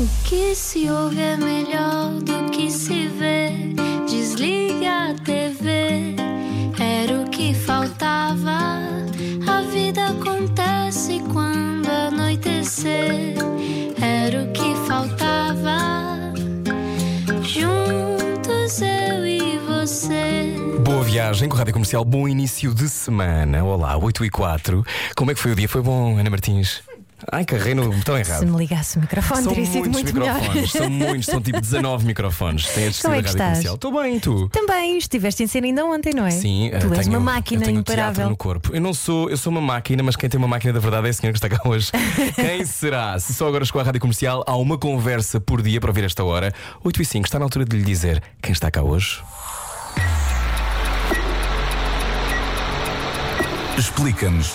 O que se ouve é melhor do que se vê. Desliga a TV, era o que faltava. A vida acontece quando anoitecer, era o que faltava. Juntos eu e você. Boa viagem com a Rádio Comercial, bom início de semana. Olá, 8 e 4. Como é que foi o dia? Foi bom, Ana Martins? Ai, carrei no botão Se errado. me ligasse o microfone, São teria sido muitos muito melhor. microfones, são muitos, são tipo 19 microfones. Tem a descer Como é que Rádio? Comercial. Estou bem, tu? Também estiveste em cena ainda ontem, não é? Sim, Tu eh, és tenho, uma máquina eu tenho imparável. no corpo. Eu não sou, eu sou uma máquina, mas quem tem uma máquina da verdade é a senhora que está cá hoje. quem será? Se só agora chegou à rádio comercial, há uma conversa por dia para ouvir esta hora. 8 e 5, está na altura de lhe dizer quem está cá hoje. Explica-nos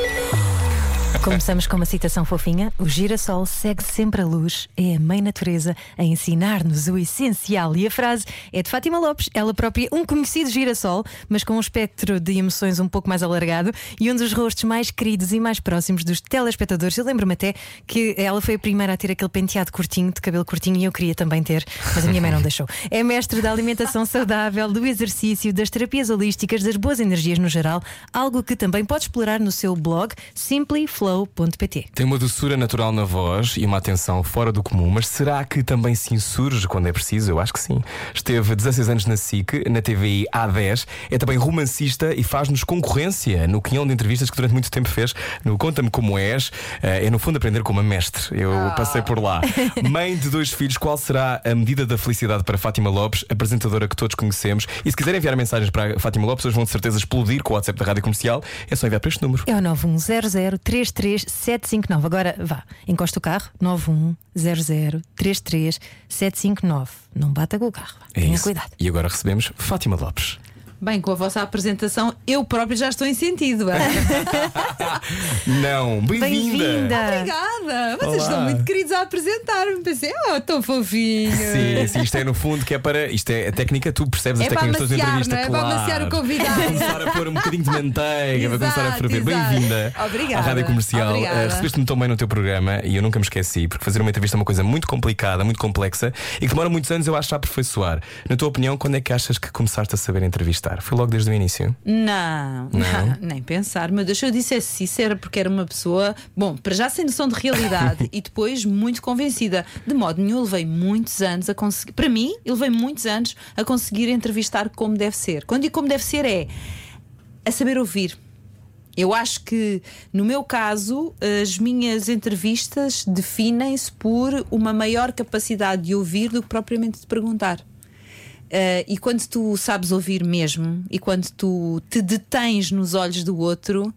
Começamos com uma citação fofinha. O girassol segue sempre a luz. É a mãe natureza a ensinar-nos o essencial. E a frase é de Fátima Lopes, ela própria, um conhecido girassol, mas com um espectro de emoções um pouco mais alargado e um dos rostos mais queridos e mais próximos dos telespectadores. Eu lembro-me até que ela foi a primeira a ter aquele penteado curtinho, de cabelo curtinho, e eu queria também ter, mas a minha mãe não deixou. É mestre da alimentação saudável, do exercício, das terapias holísticas, das boas energias no geral, algo que também pode explorar no seu blog simplyflow.pt. Tem uma doçura natural na voz e uma atenção fora do comum, mas será que também se insurge quando é preciso? Eu acho que sim. Esteve 16 anos na SIC, na TVI há 10, é também romancista e faz-nos concorrência no quinhão de entrevistas que durante muito tempo fez no Conta-me Como És. Eh, É no fundo aprender como a mestre. Eu passei por lá. Mãe de dois filhos, qual será a medida da felicidade para Fátima Lopes, apresentadora que todos conhecemos? E se quiserem enviar mensagens para a Fátima Lopes, hoje vão de certeza explodir com o WhatsApp da Rádio Comercial. É só enviar para este número. É o 910033759. Agora vá, encosta o carro. 910033759. Não bata com o carro. vá. É Tenha isso. cuidado. E agora recebemos Fátima Lopes. Bem, com a vossa apresentação, eu próprio já estou em sentido. Não, bem-vinda! Bem-vinda. Obrigada! Vocês Olá. estão muito queridos a apresentar-me. Pensei, oh, tão fofinho. Sim, sim, isto é no fundo que é para. Isto é a técnica, tu percebes as É para técnicas todas da amaciar, entrevista, não é? Para amaciar o convidado. Começar a pôr um bocadinho de manteiga, para começar a ferver. Bem-vinda Obrigada. à Rádio Comercial. Obrigada. Eh, Recebeste-me tão bem no teu programa e eu nunca me esqueci, porque fazer uma entrevista é uma coisa muito complicada, muito complexa e que demora muitos anos, eu acho, a aperfeiçoar. Na tua opinião, quando é que achas que começaste a saber entrevistar? Foi logo desde o início? Não, não, nem pensar. Meu Deus, eu disse é sincera porque era uma pessoa, bom, para já sem noção de realidade e depois muito convencida. De modo nenhum, levei muitos anos a conseguir. Para mim, levei muitos anos a conseguir entrevistar como deve ser. Quando digo como deve ser, é a saber ouvir. Eu acho que, no meu caso, as minhas entrevistas definem-se por uma maior capacidade de ouvir do que propriamente de perguntar. Uh, e quando tu sabes ouvir mesmo e quando tu te detens nos olhos do outro,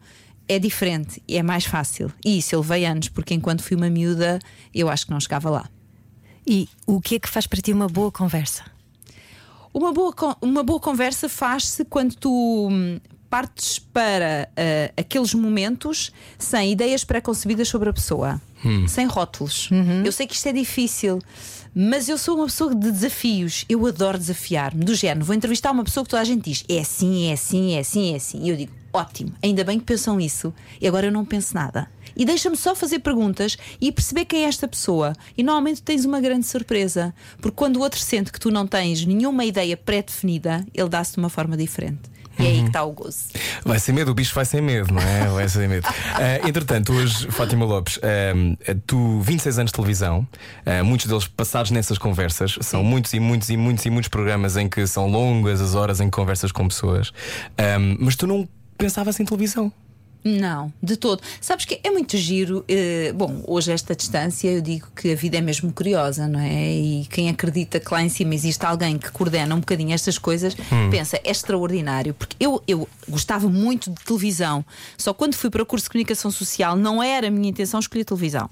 é diferente e é mais fácil. E isso eu levei anos, porque enquanto fui uma miúda, eu acho que não chegava lá. E o que é que faz para ti uma boa conversa? Uma boa, uma boa conversa faz-se quando tu hum, partes para ah, aqueles momentos sem ideias pré-concebidas sobre a pessoa, sem rótulos. Eu sei que isto é difícil, mas eu sou uma pessoa de desafios. Eu adoro desafiar-me. Do género, vou entrevistar uma pessoa que toda a gente diz é assim, é assim, é assim, é assim. E eu digo, ótimo, ainda bem que pensam isso. E agora eu não penso nada. E deixa-me só fazer perguntas e perceber quem é esta pessoa. E normalmente tens uma grande surpresa. Porque quando o outro sente que tu não tens nenhuma ideia pré-definida, ele dá-se de uma forma diferente. E é aí que está o gozo. Vai sem medo, o bicho vai sem medo, não é? Vai sem medo. Ah, entretanto, hoje, Fátima Lopes, ah, tu 26 anos de televisão, ah, muitos deles passados nessas conversas, são muitos e muitos e muitos e muitos programas em que são longas as horas em conversas com pessoas. Mas tu não pensavas em televisão. Não, de todo. Sabes que é muito giro. eh, bom, hoje, a esta distância, eu digo que a vida é mesmo curiosa, não é? E quem acredita que lá em cima existe alguém que coordena um bocadinho estas coisas, pensa, é extraordinário. Porque eu, eu gostava muito de televisão, só quando fui para o curso de comunicação social, não era a minha intenção escolher televisão.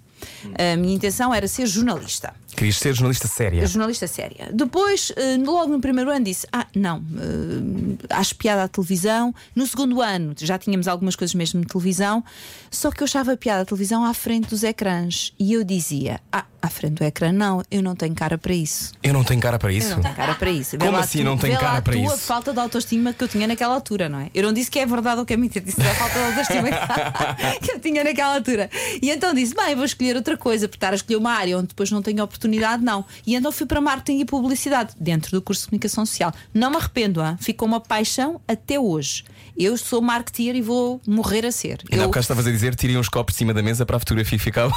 A minha intenção era ser jornalista. Querias ser jornalista séria. Jornalista séria. Depois, eh, logo no primeiro ano, disse: Ah, não, eh, acho piada à televisão. No segundo ano, já tínhamos algumas coisas mesmo de televisão, só que eu achava piada à televisão à frente dos ecrãs. E eu dizia: Ah, À frente do ecrã, não, eu não tenho cara para isso. Eu não tenho cara para Eu isso. não tenho cara para isso. Como assim tu- não vê cara para tu a isso? falta de autoestima que eu tinha naquela altura, não é? Eu não disse que é verdade ou que é mentira, disse a falta de autoestima que eu tinha naquela altura. E então disse: bem, vou escolher outra coisa, porque estar a escolher uma área onde depois não tenho oportunidade, não. E então fui para marketing e publicidade, dentro do curso de comunicação social. Não me arrependo, hein? ficou uma paixão até hoje. Eu sou marketeer e vou morrer a ser. Ainda Eu- estavas a dizer, tirem uns copos de cima da mesa para a fotografia ficar.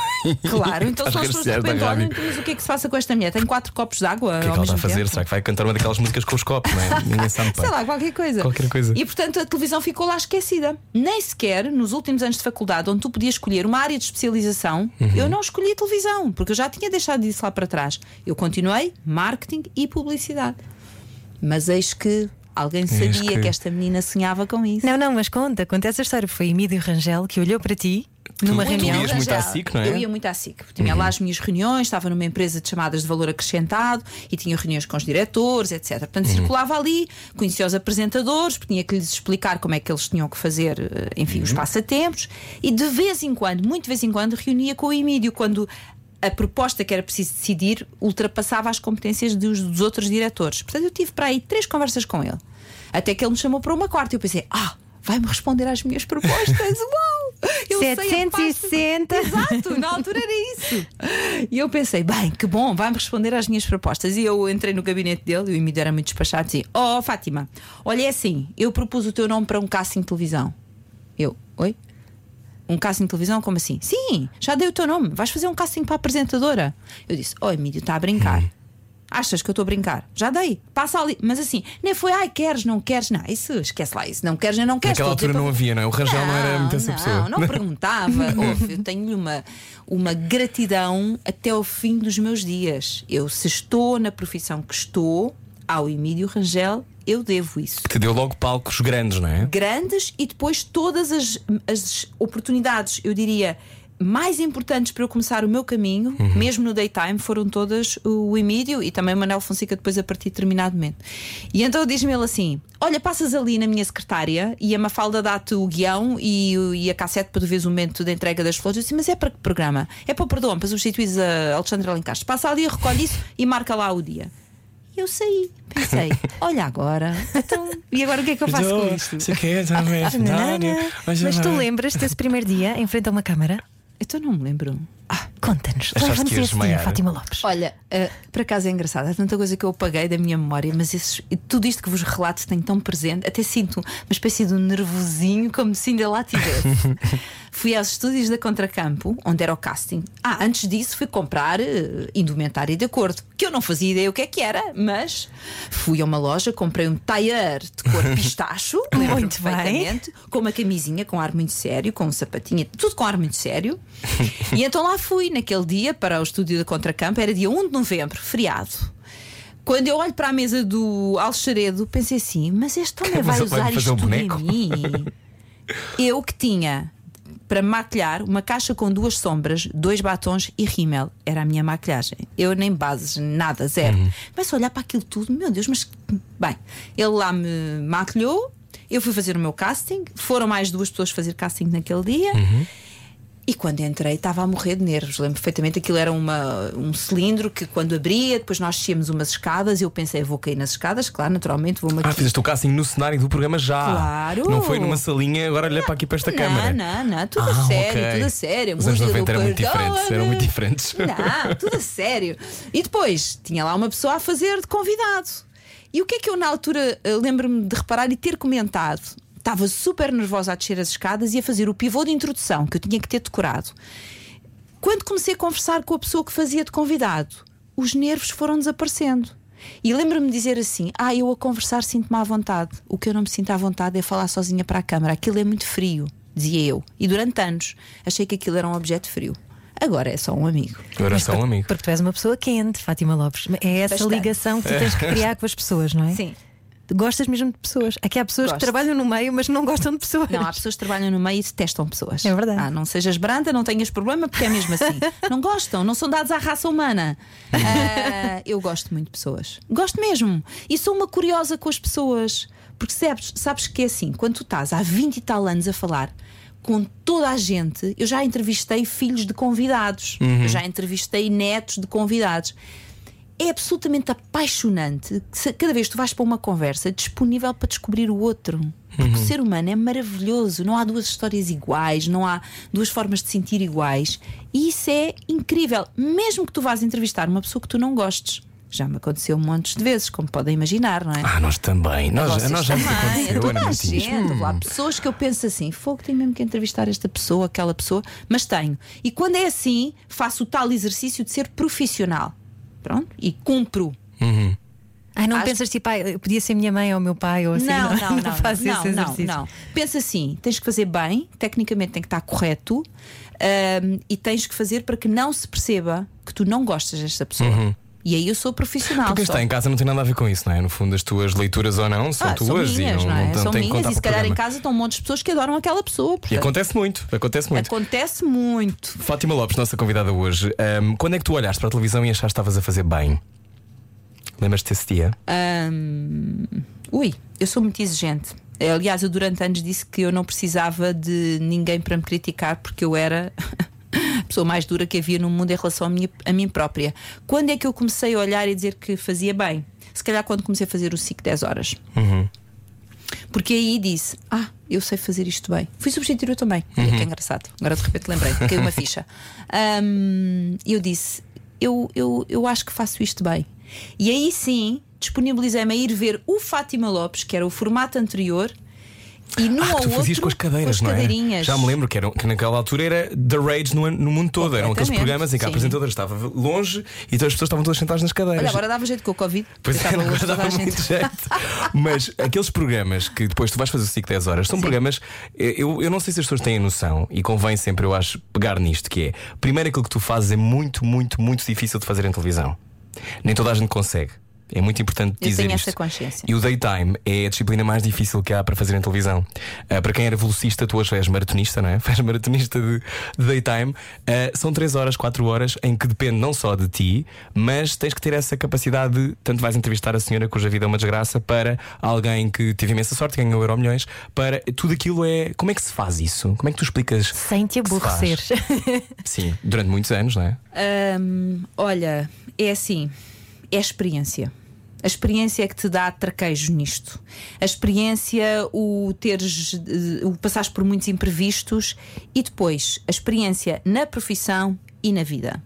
Claro, então são as rádio. mas o que é que se passa com esta mulher? Tem quatro copos de água. O que é que ela está a fazer? Será que vai cantar uma daquelas músicas com os copos, não é? Ninguém sabe. Sei lá, qualquer coisa. Qualquer coisa. E portanto a televisão ficou lá esquecida. Nem sequer nos últimos anos de faculdade, onde tu podias escolher uma área de especialização, Uhum. eu não escolhi a televisão, porque eu já tinha deixado disso lá para trás. Eu continuei marketing e publicidade. Mas eis que alguém sabia que- que... esta menina sonhava com isso. Não, não, mas conta, conta essa história. Foi Emílio Rangel que olhou para ti numa tu reunião. ias muito à. SIC, não é? Eu ia muito à SIC. Tinha lá as minhas reuniões, estava numa empresa de chamadas de valor acrescentado e tinha reuniões com os diretores, etc. Portanto, circulava ali, conhecia os apresentadores, tinha que lhes explicar como é que eles tinham que fazer, eh, enfim, os passatempos. E de vez em quando, muito de vez em quando, reunia com o Emílio, quando a proposta que era preciso decidir ultrapassava as competências dos, dos outros diretores. Portanto, eu tive para aí três conversas com ele. Até que ele me chamou para uma quarta e eu pensei, ah, vai-me responder às minhas propostas. Uau! Eu sei a parte- 760. Exato, na altura era isso. E eu pensei, bem, que bom, vai-me responder às minhas propostas. E eu entrei no gabinete dele e o Emílio era muito despachado e disse: Oh, Fátima, olha, é assim, eu propus o teu nome para um casting de televisão. Eu, oi? Um casting de televisão? Como assim? Sim, já dei o teu nome, vais fazer um casting para a apresentadora. Eu disse: Oh, Emílio, está a brincar. Achas que eu estou a brincar? Já dei, passa ali. Mas assim, nem foi, ai, queres, não queres? Não, isso, esquece lá, isso, não queres, nem não queres. Naquela altura não para- havia, não é? O Rangel não, era muito essa não, pessoa. Não, perguntava. Ouve, eu tenho uma, uma gratidão até ao fim dos meus dias. Eu, se estou na profissão que estou, ao Emílio Rangel, eu devo isso. Que deu logo palcos grandes, não é? Grandes e depois todas as, as oportunidades, eu diria. Mais importantes para eu começar o meu caminho, Uhum. mesmo no daytime, foram todas o Emílio e também o Manel Fonseca, depois a partir de determinado momento. E então diz-me ele assim: Olha, passas ali na minha secretária e a Mafalda dá-te o guião e, e a cassete para tu veres o momento da entrega das flores. Eu disse: Mas é para que programa? É para o Perdão, para substituir a Alexandra Alencastre. Passa ali, recolhe isso e marca lá o dia. E eu saí, pensei: Olha agora, então, e agora o que é que eu faço com isto? Mas tu lembras desse primeiro dia em frente a uma câmara? Então não me lembro. Ah, conta-nos. Leva-nos esse dia? Fátima Lopes. Olha, eh, por acaso é engraçado, há tanta coisa que eu apaguei da minha memória, mas esses- tudo isto que vos relato tem tão presente, até sinto uma espécie de um nervosinho, como se ainda lá tivesse. fui aos estúdios da Contracampo, onde era o casting. Ah, antes disso fui comprar eh, indumentária de acordo, que eu não fazia ideia o que é que era, mas fui a uma loja, comprei um tailleur de cor pistacho, lembro Muito bem. com uma camisinha com ar muito sério, com um sapatinho, tudo com ar muito sério. e então lá fui naquele dia para o estúdio da Contracampo, era dia 1 de novembro, feriado. Quando eu olho para a mesa do Alxaredo, pensei assim: mas este homem vai usar isto um tudo em mim? Eu que tinha para maquilhar uma caixa com duas sombras, dois batons e rímel. Era a minha maquilhagem. Eu nem bases, nada, zero. Uhum. Começo a olhar para aquilo tudo, meu Deus, mas bem, ele lá me maquilhou, eu fui fazer o meu casting, foram mais duas pessoas fazer casting naquele dia. Uhum. E quando entrei estava a morrer de nervos. Lembro perfeitamente aquilo era uma, um cilindro que quando abria, depois nós descíamos umas escadas. Eu pensei, vou cair nas escadas, claro, naturalmente, vou-me Ah, fizeste o casting no cenário do programa já. Claro. Não foi numa salinha, agora olha para aqui para esta não, câmara. Não, não, tudo Ah, a sério, ok. tudo a sério. Os anos Música 90 do eram muito diferentes, eram muito diferentes. Não, tudo a sério. E depois tinha lá uma pessoa a fazer de convidado. E o que é que eu na altura eh, lembro-me de reparar e ter comentado? Estava super nervosa a descer as escadas e a fazer o pivô de introdução que eu tinha que ter decorado. Quando comecei a conversar com a pessoa que fazia de convidado, os nervos foram desaparecendo. E lembro-me de dizer assim: Ah, eu a conversar sinto-me à vontade. O que eu não me sinto à vontade é falar sozinha para a câmara. Aquilo é muito frio, dizia eu. E durante anos achei que aquilo era um objeto frio. Agora é só um amigo. Agora é só um amigo. Porque tu és uma pessoa quente, Fátima Lopes. É essa Bastante. ligação que tu tens que criar com as pessoas, não é? Sim. Gostas mesmo de pessoas. Aqui há pessoas Gosto. que trabalham no meio, mas não gostam de pessoas. Não, há pessoas que trabalham no meio e detestam pessoas. É verdade. Ah, não sejas branda, não tenhas problema, porque é mesmo assim. não gostam, não são dados à raça humana. Ah, eu gosto muito de pessoas. Gosto mesmo. E sou uma curiosa com as pessoas. Porque sabes, sabes que é assim, quando tu estás há 20 e tal anos a falar com toda a gente. Eu já entrevistei filhos de convidados, eu já entrevistei netos de convidados. É absolutamente apaixonante que cada vez que tu vais para uma conversa disponível para descobrir o outro. Porque o ser humano é maravilhoso, não há duas histórias iguais, não há duas formas de sentir iguais. E isso é incrível, mesmo que tu vás entrevistar uma pessoa que tu não gostes. Já me aconteceu montes de vezes, como podem imaginar, não é? Ah, nós também. Nós, nós já também, aconteceu, toda a gente, houve lá pessoas que eu penso assim, fogo, tenho mesmo que entrevistar esta pessoa, aquela pessoa, mas tenho. E quando é assim, faço o tal exercício de ser profissional. Pronto? E cumpro. Ai, não Acho- pensas tipo, ai, podia ser minha mãe ou meu pai ou assim? não, não, não, faz não, esse não, exercício. não. Pensa assim: tens que fazer bem, tecnicamente tem que estar correto, ahm, e tens que fazer para que não se perceba que tu não gostas desta pessoa. E aí eu sou profissional. Porque está em casa não tem nada a ver com isso, não é? No fundo, as tuas leituras ou não são Ah, tuas são minhas, e não, não, é? não são tem minhas e se calhar em casa estão um monte de pessoas que adoram aquela pessoa. E acontece muito, acontece muito. acontece muito. Fátima Lopes, nossa convidada hoje, ahm, quando é que tu olhaste para a televisão e achaste que estavas a fazer bem? Lembras-te desse dia? Hum, ui, eu sou muito exigente. Aliás, eu durante anos disse que eu não precisava de ninguém para me criticar porque eu era pessoa mais dura que havia no mundo em relação a, minha, a mim própria. Quando é que eu comecei a olhar e dizer que fazia bem? Se calhar quando comecei a fazer o SIC 10 horas. Porque aí disse: Ah, eu sei fazer isto bem. Fui substituir eu também. Olha que engraçado. Agora de repente lembrei, caiu uma ficha. Hum, eu disse: eu, eu, eu acho que faço isto bem. E aí sim disponibilizei-me a ir ver o Fátima Lopes, que era o formato anterior, e num Ah, ou que tu fazias outro com as cadeiras, com as não é? cadeirinhas. Já me lembro que, era, que naquela altura era The Rage no, no mundo todo. Eram aqueles programas em que a sim. apresentadora estava longe e todas as pessoas estavam todas sentadas nas cadeiras. Olha, agora dava jeito com o Covid. Pois é, agora dava muito jeito. Mas aqueles programas que depois tu vais fazer o ciclo 10 horas são programas. eh, Eu, eu não sei se as pessoas têm a noção e convém sempre, eu acho, pegar nisto: que é primeiro aquilo que tu fazes é muito, muito, muito difícil de fazer em televisão. Nem toda a gente consegue. É muito importante Eu dizer tenho isto. essa consciência. E o daytime é a disciplina mais difícil que há para fazer em televisão. Ah, para quem era velocista, tu hoje és maratonista, não é? És maratonista de, de daytime. Ah, são 3 horas, 4 horas em que depende não só de ti, mas tens que ter essa capacidade de. Tanto vais entrevistar a senhora cuja vida é uma desgraça, para alguém que teve imensa sorte, ganhou euro milhões, para tudo aquilo é. Como é que se faz isso? Como é que tu explicas? Sem te que se faz? aborrecer. Sim, durante muitos anos, não é? Hum, olha, é assim, é a experiência. A experiência é que te dá traquejo nisto. A experiência, o teres, eh, o passares por muitos imprevistos e depois a experiência na profissão e na vida.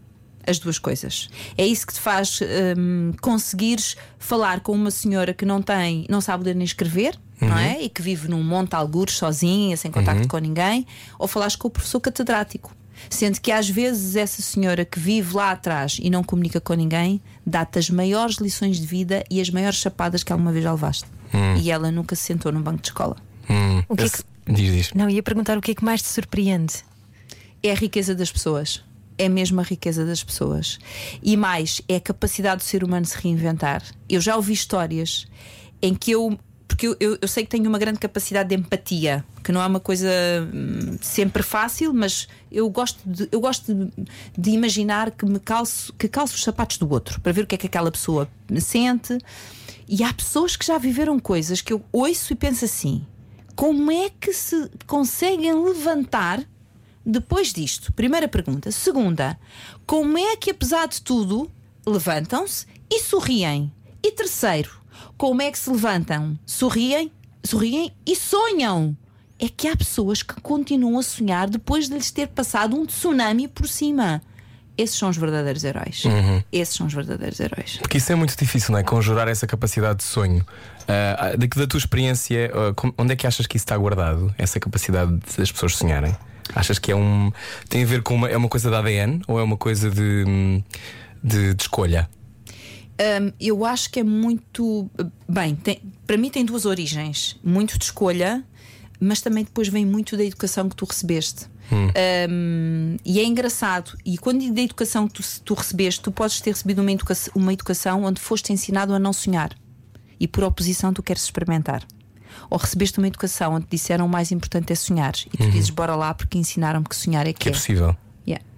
As duas coisas. É isso que te faz hum, conseguires falar com uma senhora que não tem, não sabe ler nem escrever, não é? E que vive num monte de algures sozinha, sem contacto com ninguém, ou falares com o professor catedrático. Sendo que às vezes essa senhora que vive lá atrás e não comunica com ninguém dá-te as maiores lições de vida e as maiores chapadas que alguma vez já levaste. E ela nunca se sentou num banco de escola. Hum, O que é esse- Diz, diz. Não, ia perguntar o que é que mais te surpreende. É a riqueza das pessoas. É mesmo a riqueza das pessoas. E mais, é a capacidade do ser humano se reinventar. Eu já ouvi histórias em que eu. Porque eu, eu, eu sei que tenho uma grande capacidade de empatia, que não é uma coisa hum, sempre fácil, mas eu gosto de, eu gosto de, de imaginar que me calço, que calço os sapatos do outro, para ver o que é que aquela pessoa sente. E há pessoas que já viveram coisas que eu ouço e penso assim: como é que se conseguem levantar depois disto? Primeira pergunta. Segunda, como é que, apesar de tudo, levantam-se e sorriem? E terceiro, como é que se levantam, sorriem, sorriem e sonham? É que há pessoas que continuam a sonhar depois de lhes ter passado um tsunami por cima. Esses são os verdadeiros heróis. Esses são os verdadeiros heróis. Porque isso é muito difícil, não é? Conjurar essa capacidade de sonho. Ah, da, da tua experiência, com- onde é que achas que isso está guardado? Essa capacidade das pessoas sonharem? Achas que é um. tem a ver com uma. é uma coisa da ADN ou é uma coisa de. hum, de, de escolha? Hum, eu acho que é muito. Bem, tem- para mim tem duas origens: muito de escolha, mas também depois vem muito da educação que tu recebeste. Hum, e é engraçado. E quando digo da educação que tu, tu recebeste, tu podes ter recebido uma educação, uma educação onde foste ensinado a não sonhar e por oposição tu queres experimentar. Ou recebeste uma educação onde disseram o mais importante é sonhar e tu dizes bora lá porque ensinaram-me que sonhar é que, Que é possível.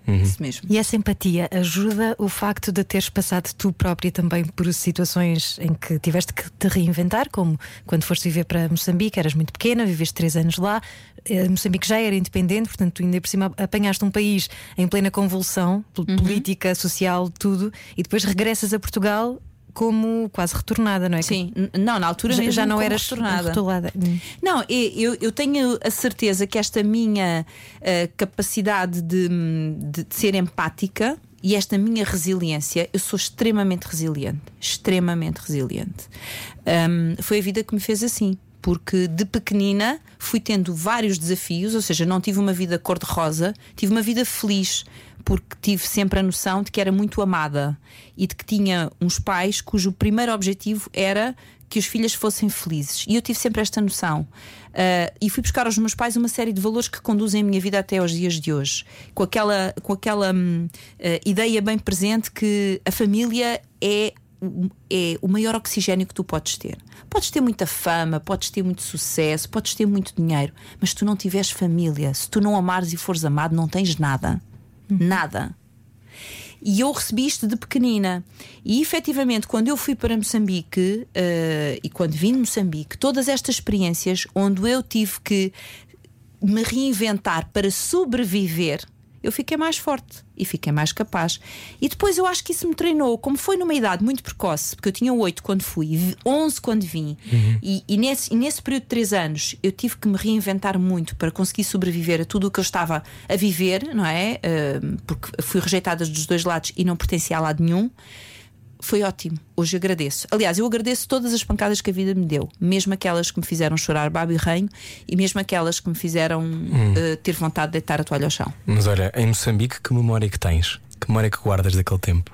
Yeah. Isso mesmo. E essa empatia ajuda o facto de teres passado tu própria também por situações em que tiveste que te reinventar, como quando foste viver para Moçambique, eras muito pequena, viveste três anos lá. Eh, Moçambique já era independente, portanto, tu ainda por cima apanhaste um país em plena convulsão Uhum. política, social, tudo, e depois regressas a Portugal como quase retornada, não é? Sim, não, na altura Já, já não eras retornada. Hum. Não, eu, eu tenho a certeza que esta minha eh, capacidade de, de- de ser empática e esta minha resiliência, eu sou extremamente resiliente. Extremamente resiliente. Ahm, foi a vida que me fez assim. Porque de pequenina fui tendo vários desafios, ou seja, não tive uma vida cor-de-rosa, tive uma vida feliz, porque tive sempre a noção de que era muito amada e de que tinha uns pais cujo primeiro objetivo era que os filhos fossem felizes. E eu tive sempre esta noção. Ah, e fui buscar aos meus pais uma série de valores que conduzem a minha vida até aos dias de hoje. Com aquela, com aquela hum, ah, ideia bem presente que a família é, é o maior oxigênio que tu podes ter. Podes ter muita fama, podes ter muito sucesso, podes ter muito dinheiro, mas se tu não tiveres família, se tu não amares e fores amado, não tens nada. Nada. E eu recebi isto de pequenina. E efetivamente, quando eu fui para Moçambique eh, e quando vim de Moçambique, todas estas experiências onde eu tive que me reinventar para sobreviver, eu fiquei mais forte e fiquei mais capaz. E depois eu acho que isso me treinou, como foi numa idade muito precoce, porque eu tinha 8 quando fui, e 11 quando vim, e, e nesse, e nesse período de 3 anos eu tive que me reinventar muito para conseguir sobreviver a tudo o que eu estava a viver, não é? Ahm, porque fui rejeitada dos dois lados e não pertencia a lado nenhum. Foi ótimo, hoje agradeço. Aliás, eu agradeço todas as pancadas que a vida me deu, mesmo aquelas que me fizeram chorar babo e ranho e mesmo aquelas que me fizeram eh, ter vontade de deitar a toalha ao chão. Mas olha, em Moçambique, que memória que tens? Que memória que guardas daquele tempo?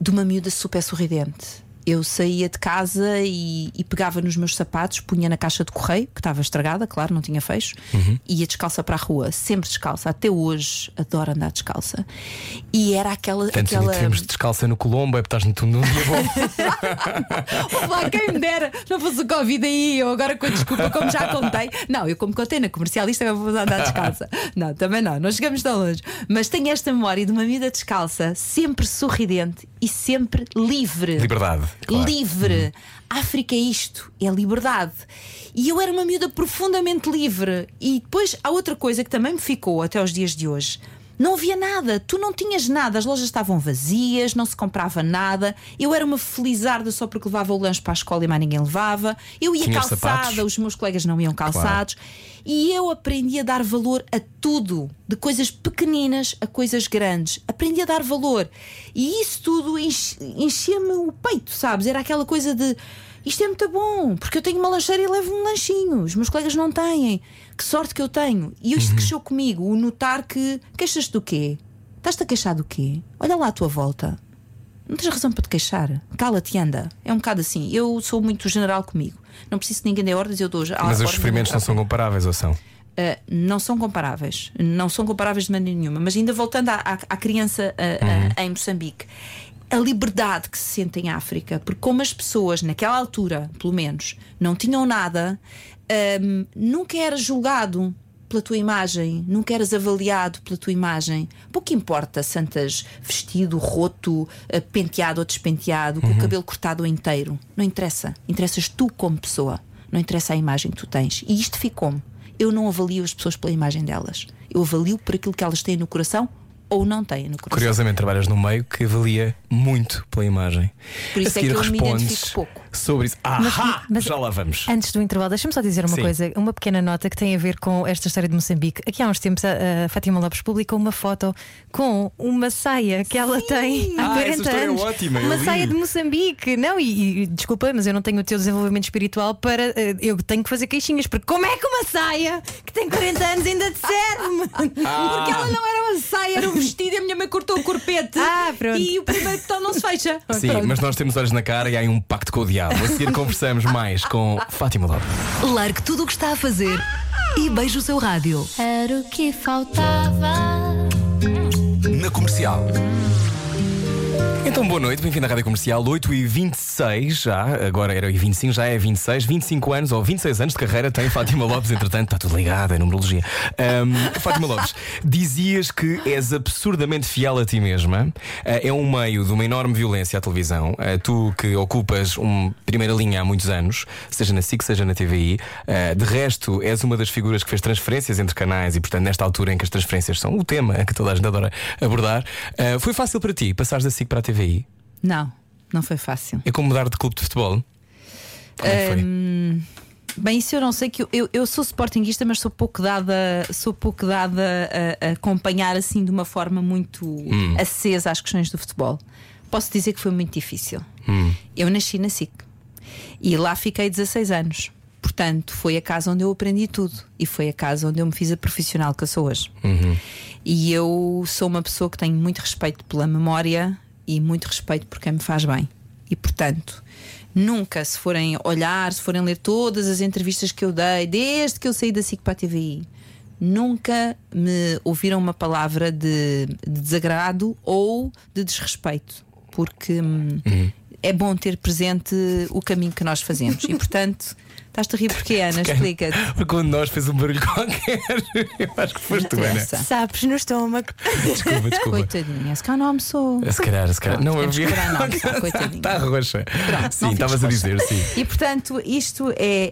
De uma miúda super sorridente. Eu saía de casa e, e pegava nos meus sapatos, punha na caixa de correio, que estava estragada, claro, não tinha fecho, e ia descalça para a rua, sempre descalça. Até hoje adoro andar descalça. E era aquela. Tanto aquela... descalça no Colombo, é porque estás no num dia bom. Lá, quem me dera, não fosse o Covid aí, eu agora com a desculpa, como já contei. Não, eu como contei na comercialista, agora vou andar descalça. Não, também não, não chegamos tão longe. Mas tenho esta memória de uma vida descalça, sempre sorridente e sempre livre. Liberdade. Claro. Livre. África é isto, é liberdade. E eu era uma miúda profundamente livre. E depois há outra coisa que também me ficou até aos dias de hoje. Não havia nada, tu não tinhas nada, as lojas estavam vazias, não se comprava nada. Eu era uma felizarda só porque levava o lanche para a escola e mais ninguém levava. Eu ia Tinhas calçada, sapatos? os meus colegas não iam calçados. E eu aprendi a dar valor a tudo, de coisas pequeninas a coisas grandes. Aprendi a dar valor. E isso tudo enchia-me o peito, sabes? Era aquela coisa de. Isto é muito bom, porque eu tenho uma lancheira e levo um lanchinho. Os meus colegas não têm. Que sorte que eu tenho. E isto cresceu comigo, o notar que. Queixas-te do quê? Estás-te a queixar do quê? Olha lá à tua volta. Não tens razão para te queixar. Cala-te anda. É um bocado assim. Eu sou muito general comigo. Não preciso que ninguém dê ordens, eu dou já. Mas os sofrimentos não são comparáveis, ou são? Uh, não são comparáveis. Não são comparáveis de maneira nenhuma. Mas ainda voltando à, à- à criança uh, uh, em Moçambique, a liberdade que se sente em África, porque como as pessoas, naquela altura, pelo menos, não tinham nada, um, nunca era julgado pela tua imagem, nunca eras avaliado pela tua imagem. Pouco importa se andas vestido, roto, uh, penteado ou despenteado, com o cabelo cortado inteiro. Não interessa. Interessas tu como pessoa. Não interessa a imagem que tu tens. E isto ficou-me. Eu não avalio as pessoas pela imagem delas. Eu avalio por aquilo que elas têm no coração ou não têm no coração. Curiosamente, trabalhas num meio que avalia muito pela imagem. Por isso a é que eu me respondes identifico pouco. sobre isso. Ahá! mas- Já lá vamos. Antes do intervalo, deixa-me só dizer uma Sim. coisa, uma pequena nota que tem a ver com esta história de Moçambique. Aqui há uns tempos a, a Fátima Lopes publicou uma foto com uma saia que ela tem há Ah, essa 40 história é anos. ótima, eu uma li. saia de Moçambique. Não, e, e desculpa, mas eu não tenho o teu desenvolvimento espiritual para. eh, eu tenho que fazer queixinhas, porque como é que uma saia que tem 40 anos ainda te serve? Porque ela não era uma saia, era um vestido e a minha mãe cortou o corpete. Ah, pronto. E o primeiro botão não se fecha. Sim, Pronto. mas nós temos olhos na cara e há aí um pacto com o diabo. A seguir conversamos mais com Fátima Lopes. Largue tudo o que está a fazer e beije o seu rádio. Era o que faltava. Na comercial. Então, boa noite, bem-vindo à Rádio Comercial 8 e 26 já, agora era e 25, já é 26, 25 anos ou 26 anos de carreira tem Fátima Lopes, entretanto, está tudo ligado, é numerologia. Ahm, Fátima Lopes, dizias que és absurdamente fiel a ti mesma. Ah, é um meio de uma enorme violência à televisão. Ah, tu que ocupas uma primeira linha há muitos anos, seja na SIC, seja na TVI. Ah, de resto, és uma das figuras que fez transferências entre canais e, portanto, nesta altura em que as transferências são o tema que toda a gente adora abordar, foi fácil para ti passares da SIC para a TVI? Não, não foi fácil. É como mudar de clube de futebol? Como é? Hum, Bem, isso eu não sei que eu, eu, eu sou sportinguista, mas sou pouco dada, sou pouco dada a, a acompanhar assim de uma forma muito Hum. acesa as questões do futebol. Posso dizer que foi muito difícil. Hum. Eu nasci na SIC e lá fiquei 16 anos. Portanto, foi a casa onde eu aprendi tudo e foi a casa onde eu me fiz a profissional que eu sou hoje. Uhum. E eu sou uma pessoa que tenho muito respeito pela memória e muito respeito por quem me faz bem. E portanto, nunca se forem olhar, se forem ler todas as entrevistas que eu dei, desde que eu saí da SIC para a TVI, nunca me ouviram uma palavra de, de desagrado ou de desrespeito. Porque hum, é bom ter presente o caminho que nós fazemos. E portanto, estás-te a rir porque, Ana? Explica-te. Porque quando nós fez um barulho qualquer, eu acho que foste tu, Ana. Sapos no estômago. Desculpa, desculpa. Coitadinha, se cá não almoçou. Se calhar, se calhar. Pronto, não, eu vi. Está roxa. Pronto, sim, estavas a dizer, sim. E portanto, isto é,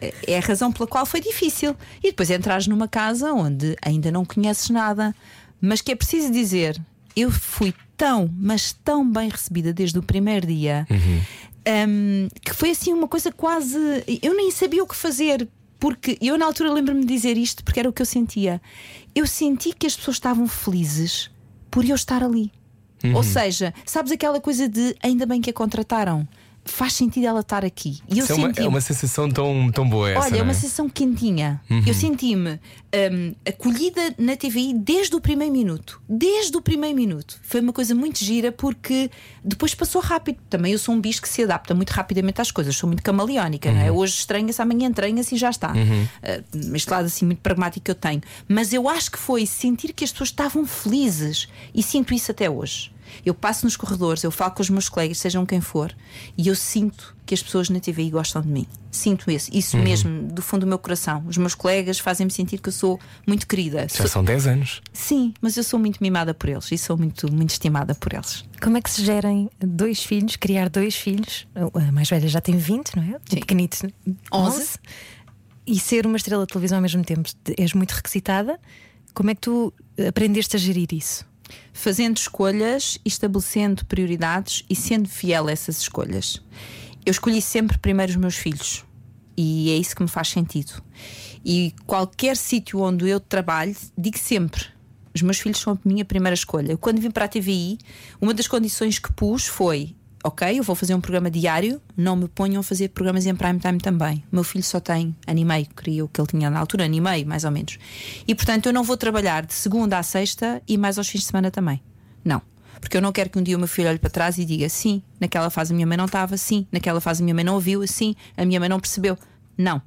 eh, é a razão pela qual foi difícil. E depois entrares numa casa onde ainda não conheces nada, mas que é preciso dizer: eu fui tão, mas tão bem recebida desde o primeiro dia hum, que foi assim uma coisa quase. Eu nem sabia o que fazer. Porque eu, na altura, lembro-me de dizer isto porque era o que eu sentia. Eu senti que as pessoas estavam felizes por eu estar ali. Ou seja, sabes aquela coisa de ainda bem que a contrataram, faz sentido ela estar aqui. E eu é, uma, é uma sensação tão, tão boa essa. Olha, é uma é? sensação quentinha. Eu senti-me hum, acolhida na TVI desde o primeiro minuto. Desde o primeiro minuto. Foi uma coisa muito gira porque depois passou rápido. Também eu sou um bicho que se adapta muito rapidamente às coisas. Sou muito camaleónica, não é? Hoje estranha-se, amanhã entranha-se e já está. Uh, este lado assim muito pragmático que eu tenho. Mas eu acho que foi sentir que as pessoas estavam felizes e sinto isso até hoje. Eu passo nos corredores, eu falo com os meus colegas, sejam quem for, e eu sinto que as pessoas na TVI gostam de mim. Sinto isso, isso mesmo, do fundo do meu coração. Os meus colegas fazem-me sentir que eu sou muito querida. Já são 10 anos. Sim, mas eu sou muito mimada por eles e sou muito, muito estimada por eles. Como é que se gerem dois filhos, criar dois filhos? A mais velha já tem 20, não é? O Sim. pequenito 11. E ser uma estrela de televisão ao mesmo tempo. És muito requisitada. Como é que tu aprendeste a gerir isso? Fazendo escolhas, estabelecendo prioridades e sendo fiel a essas escolhas. Eu escolhi sempre primeiro os meus filhos e é isso que me faz sentido. E qualquer sítio onde eu trabalho, digo sempre: os meus filhos são a minha primeira escolha. Quando vim para a TVI, uma das condições que pus foi: ok, eu vou fazer um programa diário, não me ponham a fazer programas em prime time também. Meu filho só tem ano meio, queria o que ele tinha na altura, ano meio, mais ou menos. E portanto eu não vou trabalhar de segunda à sexta e mais aos fins de semana também. Não. Porque eu não quero que um dia o meu filho olhe para trás e diga sim, naquela fase a minha mãe não estava, sim, naquela fase a minha mãe não ouviu, sim, a minha mãe não percebeu. Não.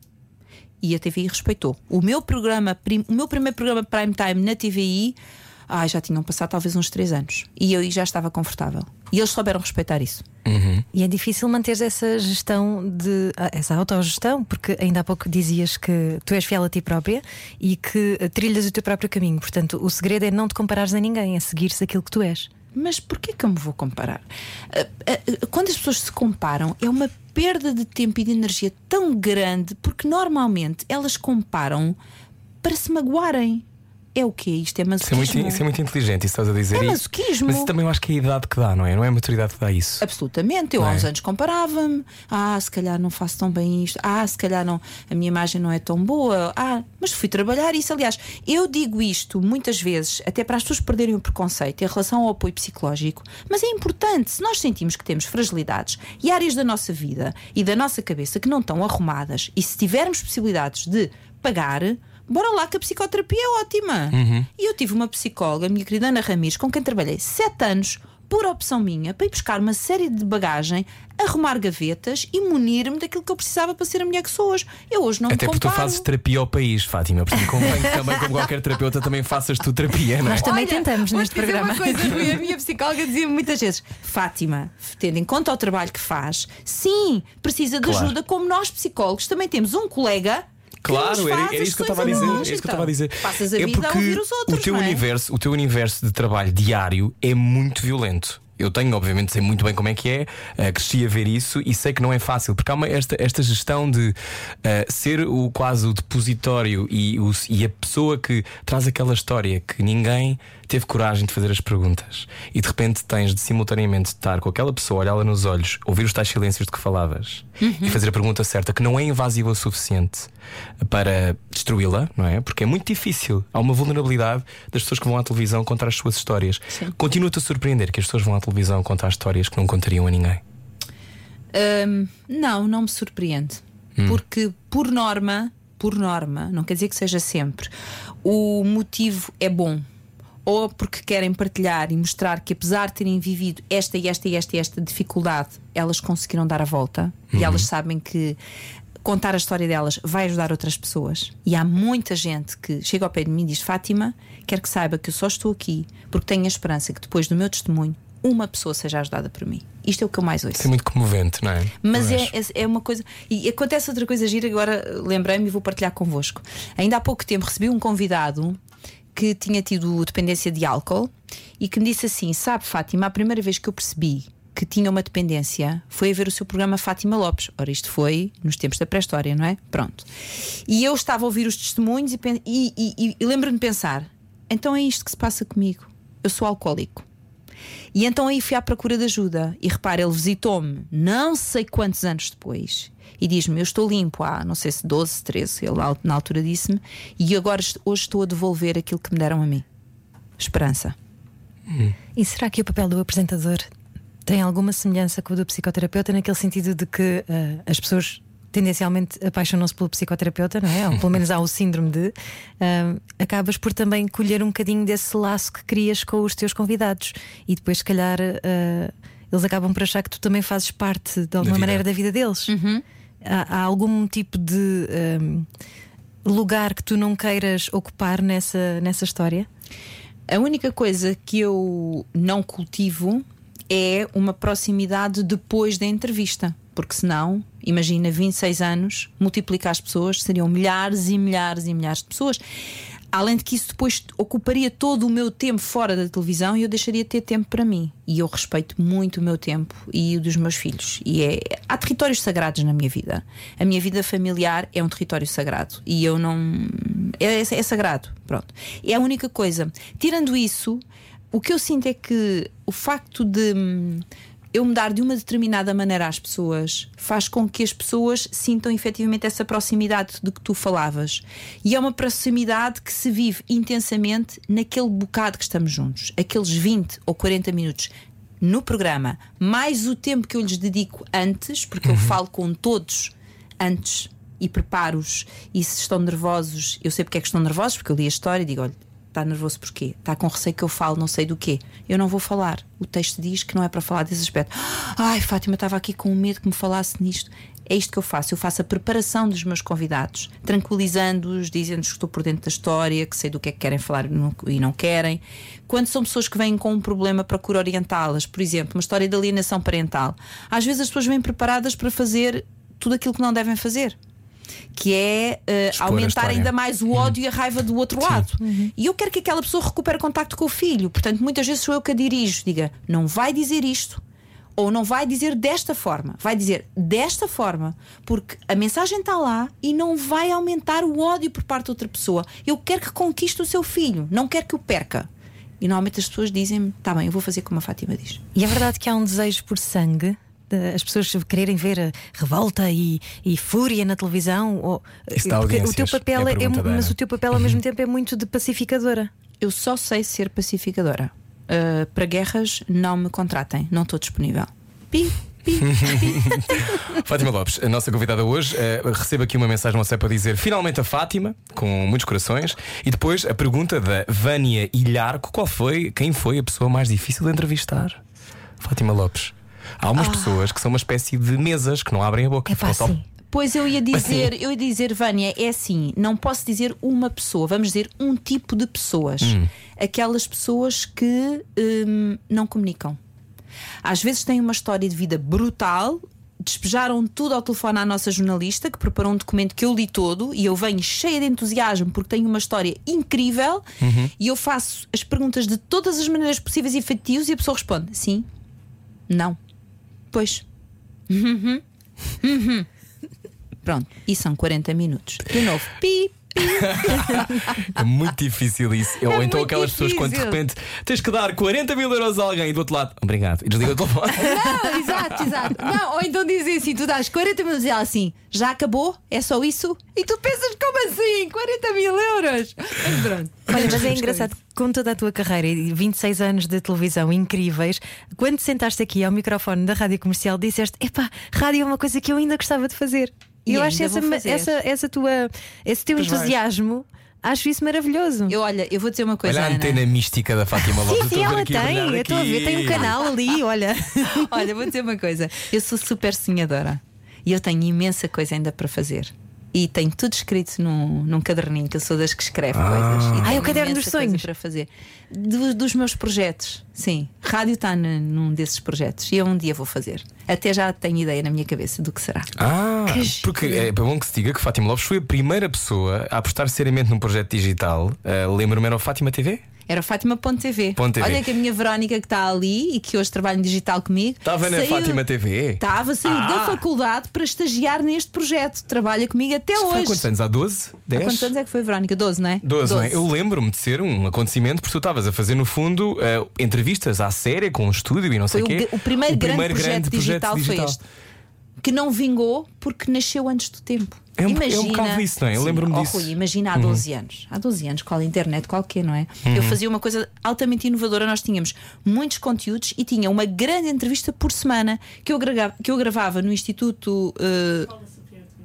E a TVI respeitou. O meu programa, o meu primeiro programa prime time na TVI, ai, já tinham passado talvez uns três anos. E eu aí já estava confortável. E eles souberam respeitar isso. E é difícil manter essa gestão de ah, essa autogestão, porque ainda há pouco dizias que tu és fiel a ti própria e que ah, trilhas o teu próprio caminho. Portanto, o segredo é não te comparares a ninguém, é seguir-se aquilo que tu és. Mas porquê que eu me vou comparar? Ah, ah, ah, Quando as pessoas se comparam, é uma perda de tempo e de energia tão grande, porque normalmente elas comparam para se magoarem. É o quê? Isto é Isso é, masoquismo. muito, isso é muito inteligente, isso estás a dizer. É masoquismo. Mas também eu acho que é a idade que dá, não é? Não é a maturidade que dá isso. Absolutamente. Eu Não há é? uns anos comparava-me. Ah, se calhar não faço tão bem isto. Ah, se calhar não, a minha imagem não é tão boa. Ah, mas fui trabalhar isso. Aliás, eu digo isto muitas vezes, até para as pessoas perderem o preconceito em relação ao apoio psicológico. Mas é importante, se nós sentimos que temos fragilidades e áreas da nossa vida e da nossa cabeça que não estão arrumadas, e se tivermos possibilidades de pagar. Bora lá que a psicoterapia é ótima. E eu tive uma psicóloga, a minha querida Ana Ramires, com quem trabalhei sete anos por opção minha, para ir buscar uma série de bagagem, arrumar gavetas e munir-me daquilo que eu precisava para ser a mulher que sou hoje. Eu hoje não Até me porque tu comparo. fazes terapia ao país, Fátima. Portanto, convém que também, como qualquer terapeuta, também faças tu terapia, não é? Nós também tentamos vou neste programa. Uma coisa, a minha psicóloga dizia muitas vezes: Fátima, tendo em conta o trabalho que faz, sim, precisa de Claro. ajuda, como nós psicólogos também temos um colega. Claro, era, era isso que eu estava a dizer. Era isso que eu estava a dizer. Passas a é vida a porque ouvir os outros. o teu é? universo, o teu universo de trabalho diário é muito violento. Eu tenho, obviamente, sei muito bem como é que é, eh, cresci a ver isso e sei que não é fácil, porque há uma, esta, esta gestão de eh, ser o quase o depositório e, o- e a pessoa que traz aquela história que ninguém teve coragem de fazer as perguntas e de repente tens de simultaneamente estar com aquela pessoa, olhá-la nos olhos, ouvir os tais silêncios de que falavas e fazer a pergunta certa, que não é invasiva o suficiente para destruí-la, não é? Porque é muito difícil. Há uma vulnerabilidade das pessoas que vão à televisão contar as suas histórias. Continua-te a surpreender que as pessoas vão à televisão contar histórias que não contariam a ninguém. Hum, não, não me surpreende. Porque, por norma, por norma, não quer dizer que seja sempre, o motivo é bom. Ou porque querem partilhar e mostrar que, apesar de terem vivido esta e esta e esta e esta dificuldade, elas conseguiram dar a volta e elas sabem que contar a história delas vai ajudar outras pessoas. E há muita gente que chega ao pé de mim e diz: Fátima, quero que saiba que eu só estou aqui porque tenho a esperança que depois do meu testemunho uma pessoa seja ajudada por mim. Isto é o que eu mais ouço. Isso é muito comovente, não é? Mas é, é, é uma coisa. E acontece outra coisa gira, agora lembrei-me e vou partilhar convosco. Ainda há pouco tempo recebi um convidado que tinha tido dependência de álcool e que me disse assim: Sabe, Fátima, a primeira vez que eu percebi que tinha uma dependência foi a ver o seu programa Fátima Lopes. Ora, isto foi nos tempos da pré-história, não é? Pronto. E eu estava a ouvir os testemunhos e, e, e- e- e lembro-me de pensar: então é isto que se passa comigo. Eu sou alcoólico. E então aí fui à procura de ajuda. E repara, ele visitou-me não sei quantos anos depois e diz-me: Eu estou limpo há não sei se 12, 13. Ele na- altura disse-me, e agora hoje estou a devolver aquilo que me deram a mim. Esperança. E será que o papel do apresentador tem alguma semelhança com o do psicoterapeuta, naquele sentido de que ah, as pessoas tendencialmente apaixonam-se pelo psicoterapeuta, não é? Ou pelo menos há o síndrome de. ah, acabas por também colher um bocadinho desse laço que crias com os teus convidados e depois, se calhar, ah, eles acabam por achar que tu também fazes parte de alguma vida. maneira da vida deles. Há, há algum tipo de. ah, Lugar que tu não queiras ocupar nessa, nessa história? A única coisa que eu não cultivo é uma proximidade depois da entrevista. Porque senão, imagina 26 anos, multiplicar as pessoas, seriam milhares e milhares e milhares de pessoas. Além de que isso depois ocuparia todo o meu tempo fora da televisão e eu deixaria de ter tempo para mim. E eu respeito muito o meu tempo e o dos meus filhos. E é, há territórios sagrados na minha vida. A minha vida familiar é um território sagrado. E eu não. É, é sagrado. Pronto. É a única coisa. Tirando isso, o que eu sinto é que o facto de hum, eu me dar de uma determinada maneira às pessoas faz com que as pessoas sintam efetivamente essa proximidade de que tu falavas. E é uma proximidade que se vive intensamente naquele bocado que estamos juntos, aqueles 20 ou 40 minutos no programa, mais o tempo que eu lhes dedico antes, porque eu falo com todos antes e preparo-os. E se estão nervosos, eu sei porque é que estão nervosos, porque eu li a história e digo: olha, está nervoso porquê? Está com receio que eu falo não sei do quê. Eu não vou falar. O texto diz que não é para falar desse aspecto. Ai, Fátima, estava aqui com medo que me falasse nisto. É isto que eu faço. Eu faço a preparação dos meus convidados, tranquilizando-os, dizendo-lhes que estou por dentro da história, que sei do que é que querem falar e não- querem. Quando são pessoas que vêm com um problema, procuro orientá-las. Por exemplo, uma história de alienação parental. Às vezes as pessoas vêm preparadas para fazer tudo aquilo que não devem fazer que é a aumentar ainda mais o ódio e a raiva do outro lado. E eu quero que aquela pessoa recupere contacto com o filho. Portanto, muitas vezes sou eu que a dirijo. Diga, não vai dizer isto. Ou não vai dizer desta forma. Vai dizer desta forma. Porque a mensagem está lá e não vai aumentar o ódio por parte de outra pessoa. Eu quero que conquiste o seu filho. Não quero que o perca. E normalmente as pessoas dizem-me: tá bem, eu vou fazer como a Fátima diz. E é verdade que há um desejo por sangue. As pessoas quererem ver a revolta e, e fúria na televisão. Ou, porque o teu papel é a é, da mas o teu papel ao mesmo tempo é muito de pacificadora. Eu só sei ser pacificadora. Uh, para guerras, não me contratem, não estou disponível. Pi. Fátima Lopes, a nossa convidada hoje, eh, recebe aqui uma mensagem no para dizer finalmente a Fátima, com muitos corações, e depois a pergunta da Vânia Ilharco: qual foi, quem foi a pessoa mais difícil de entrevistar? Fátima Lopes. Há umas pessoas que são uma espécie de mesas que não abrem a boca. É sim. Pois eu ia dizer, eu ia dizer, Vânia, é assim, não posso dizer uma pessoa, vamos dizer um tipo de pessoas. Aquelas pessoas que hum, não comunicam. Às vezes têm uma história de vida brutal, despejaram tudo ao telefone à nossa jornalista, que preparou um documento que eu li todo e eu venho cheia de entusiasmo porque tenho uma história incrível e eu faço as perguntas de todas as maneiras possíveis e efetivas e a pessoa responde sim, não, pois. Uhum. Uhum. Pronto, e são 40 minutos. De novo, pi, É muito difícil isso. Ou então aquelas pessoas quando de difícil. repente tens que dar 40 mil euros a alguém e do outro lado, obrigado, e desliga o telefone. Não, exato, exato. Não, ou então dizem assim: tu dás 40 minutos e ela assim, já acabou? É só isso? E tu pensas, como assim? 40 mil euros? Mas pronto. Olha, mas é engraçado, com toda a tua carreira e 26 anos de televisão incríveis, quando te sentaste aqui ao microfone da rádio comercial, disseste: epá, rádio é uma coisa que eu ainda gostava de fazer. E eu acho essa, essa, essa tua, esse teu Pois vais. entusiasmo, acho isso maravilhoso. Eu, olha, eu vou dizer uma coisa. Olha a Ana. antena mística da Fátima Lopes. Sim, sim, ela tem. Eu estou a ver, tem um canal ali, olha. Olha, vou dizer uma coisa. Eu sou super sonhadora e eu tenho imensa coisa ainda para fazer. E tenho tudo escrito num, num caderninho, que eu sou das que escreve Ah. coisas. E Ah, é o caderno dos sonhos. para fazer. Do- dos meus projetos, sim. Rádio está num desses projetos e eu um dia vou fazer. Até já tenho ideia na minha cabeça do que será. Ah, porque é bom que se diga que Fátima Lopes foi a primeira pessoa a apostar seriamente num projeto digital. Ah, Lembro-me, era o Fátima TV? Era Fátima.tv. Olha que a minha Verónica que está ali e que hoje trabalha em digital comigo. Estava na saiu- Fátima TV? Estava, saiu Ah. da faculdade para estagiar neste projeto. Trabalha comigo até Foi há hoje. quantos anos? Há 12? Há 10? quantos anos é que foi, Verónica? 12, não é? 12, não é? Eu lembro-me de ser um acontecimento porque tu estavas a fazer, no fundo, ah, entrevistas à série com um estúdio e não sei Foi o, quê. o primeiro grande projeto grande digital, projeto foi este. Que não vingou porque nasceu antes do tempo. É um- é um imagina, bocado isso, não é? Eu lembro-me disso. Uhum. Rui, imagina há 12 anos. Há 12 anos, qual a internet qualquer, não é? Eu fazia uma coisa altamente inovadora. Nós tínhamos muitos conteúdos e tinha uma grande entrevista por semana que eu, gravava, que eu gravava no Instituto. eh,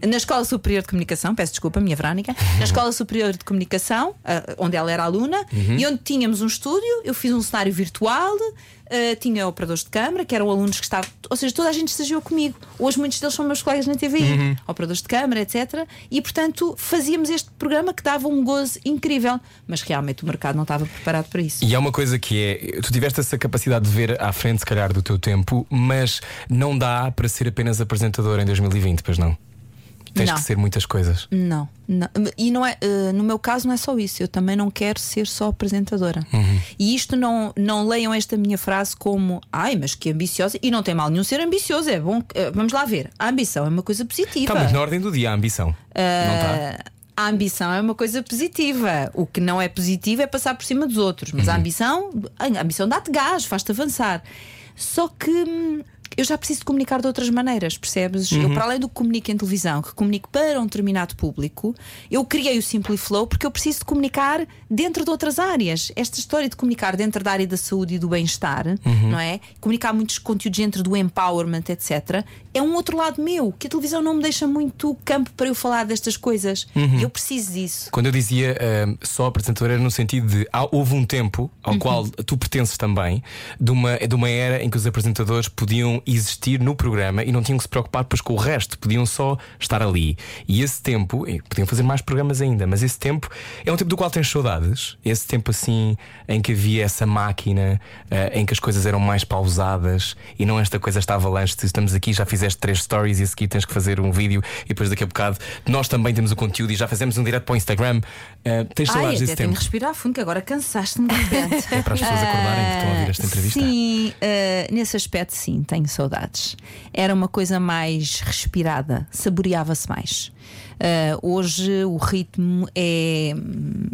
na Escola Superior de Comunicação, peço desculpa, minha Verónica, na Escola Superior de Comunicação, ah, onde ela era aluna, e onde tínhamos um estúdio, eu fiz um cenário virtual, ah, tinha operadores de câmara, que eram alunos que estavam. Ou seja, toda a gente estagiou comigo. Hoje muitos deles são meus colegas na TVI, operadores de câmara, etc. E portanto fazíamos este programa que dava um gozo incrível. Mas realmente o mercado não estava preparado para isso. E há uma coisa que é: tu tiveste essa capacidade de ver à frente, se calhar, do teu tempo, mas não dá para ser apenas apresentador em 2020, pois não? Tens Não. que ser muitas coisas. Não, não. E não é, eh, no meu caso não é só isso. Eu também não quero ser só apresentadora. Uhum. E isto não, não leiam esta minha frase como ai, mas que ambiciosa. E não tem mal nenhum ser ambicioso. É bom. eh, vamos lá ver. A ambição é uma coisa positiva. Está na ordem do dia a ambição. não está? Ah, a ambição é uma coisa positiva. O que não é positivo é passar por cima dos outros. Mas a Uhum. ambição, a ambição dá-te gás, faz-te avançar. Só que hum, eu já preciso de comunicar de outras maneiras, percebes? Uhum. Eu, para além do que comunico em televisão, que comunico para um determinado público, eu criei o Simply Flow porque eu preciso de comunicar dentro de outras áreas. Esta história de comunicar dentro da área da saúde e do bem-estar, Uhum. não é? Comunicar muitos conteúdos dentro do empowerment, etc., é um outro lado meu, que a televisão não me deixa muito campo para eu falar destas coisas. Uhum. Eu preciso disso. Quando eu dizia ah, só apresentadora, era no sentido de houve um tempo ao Uhum. qual tu pertences também, de uma, de uma era em que os apresentadores podiam existir no programa e não tinham que se preocupar depois com o resto, podiam só estar ali. E esse tempo, podiam fazer mais programas ainda, mas esse tempo é um tempo do qual tens saudades. Esse tempo assim em que havia essa máquina, ah, em que as coisas eram mais pausadas e não esta coisa está avalanche. Estamos aqui, já fizeste três stories e a seguir tens que fazer um vídeo e depois daqui a bocado nós também temos o conteúdo e já fazemos um direto para o Instagram. Ah, tens Ai, saudades até desse tenho tempo? de respirar fundo, que agora cansaste-me de repente. É para as pessoas acordarem que estão a ouvir esta Ah, entrevista. Sim, ah, nesse aspecto, sim, tenho saudades. Era uma coisa mais respirada, saboreava-se mais. Uh, hoje o ritmo é,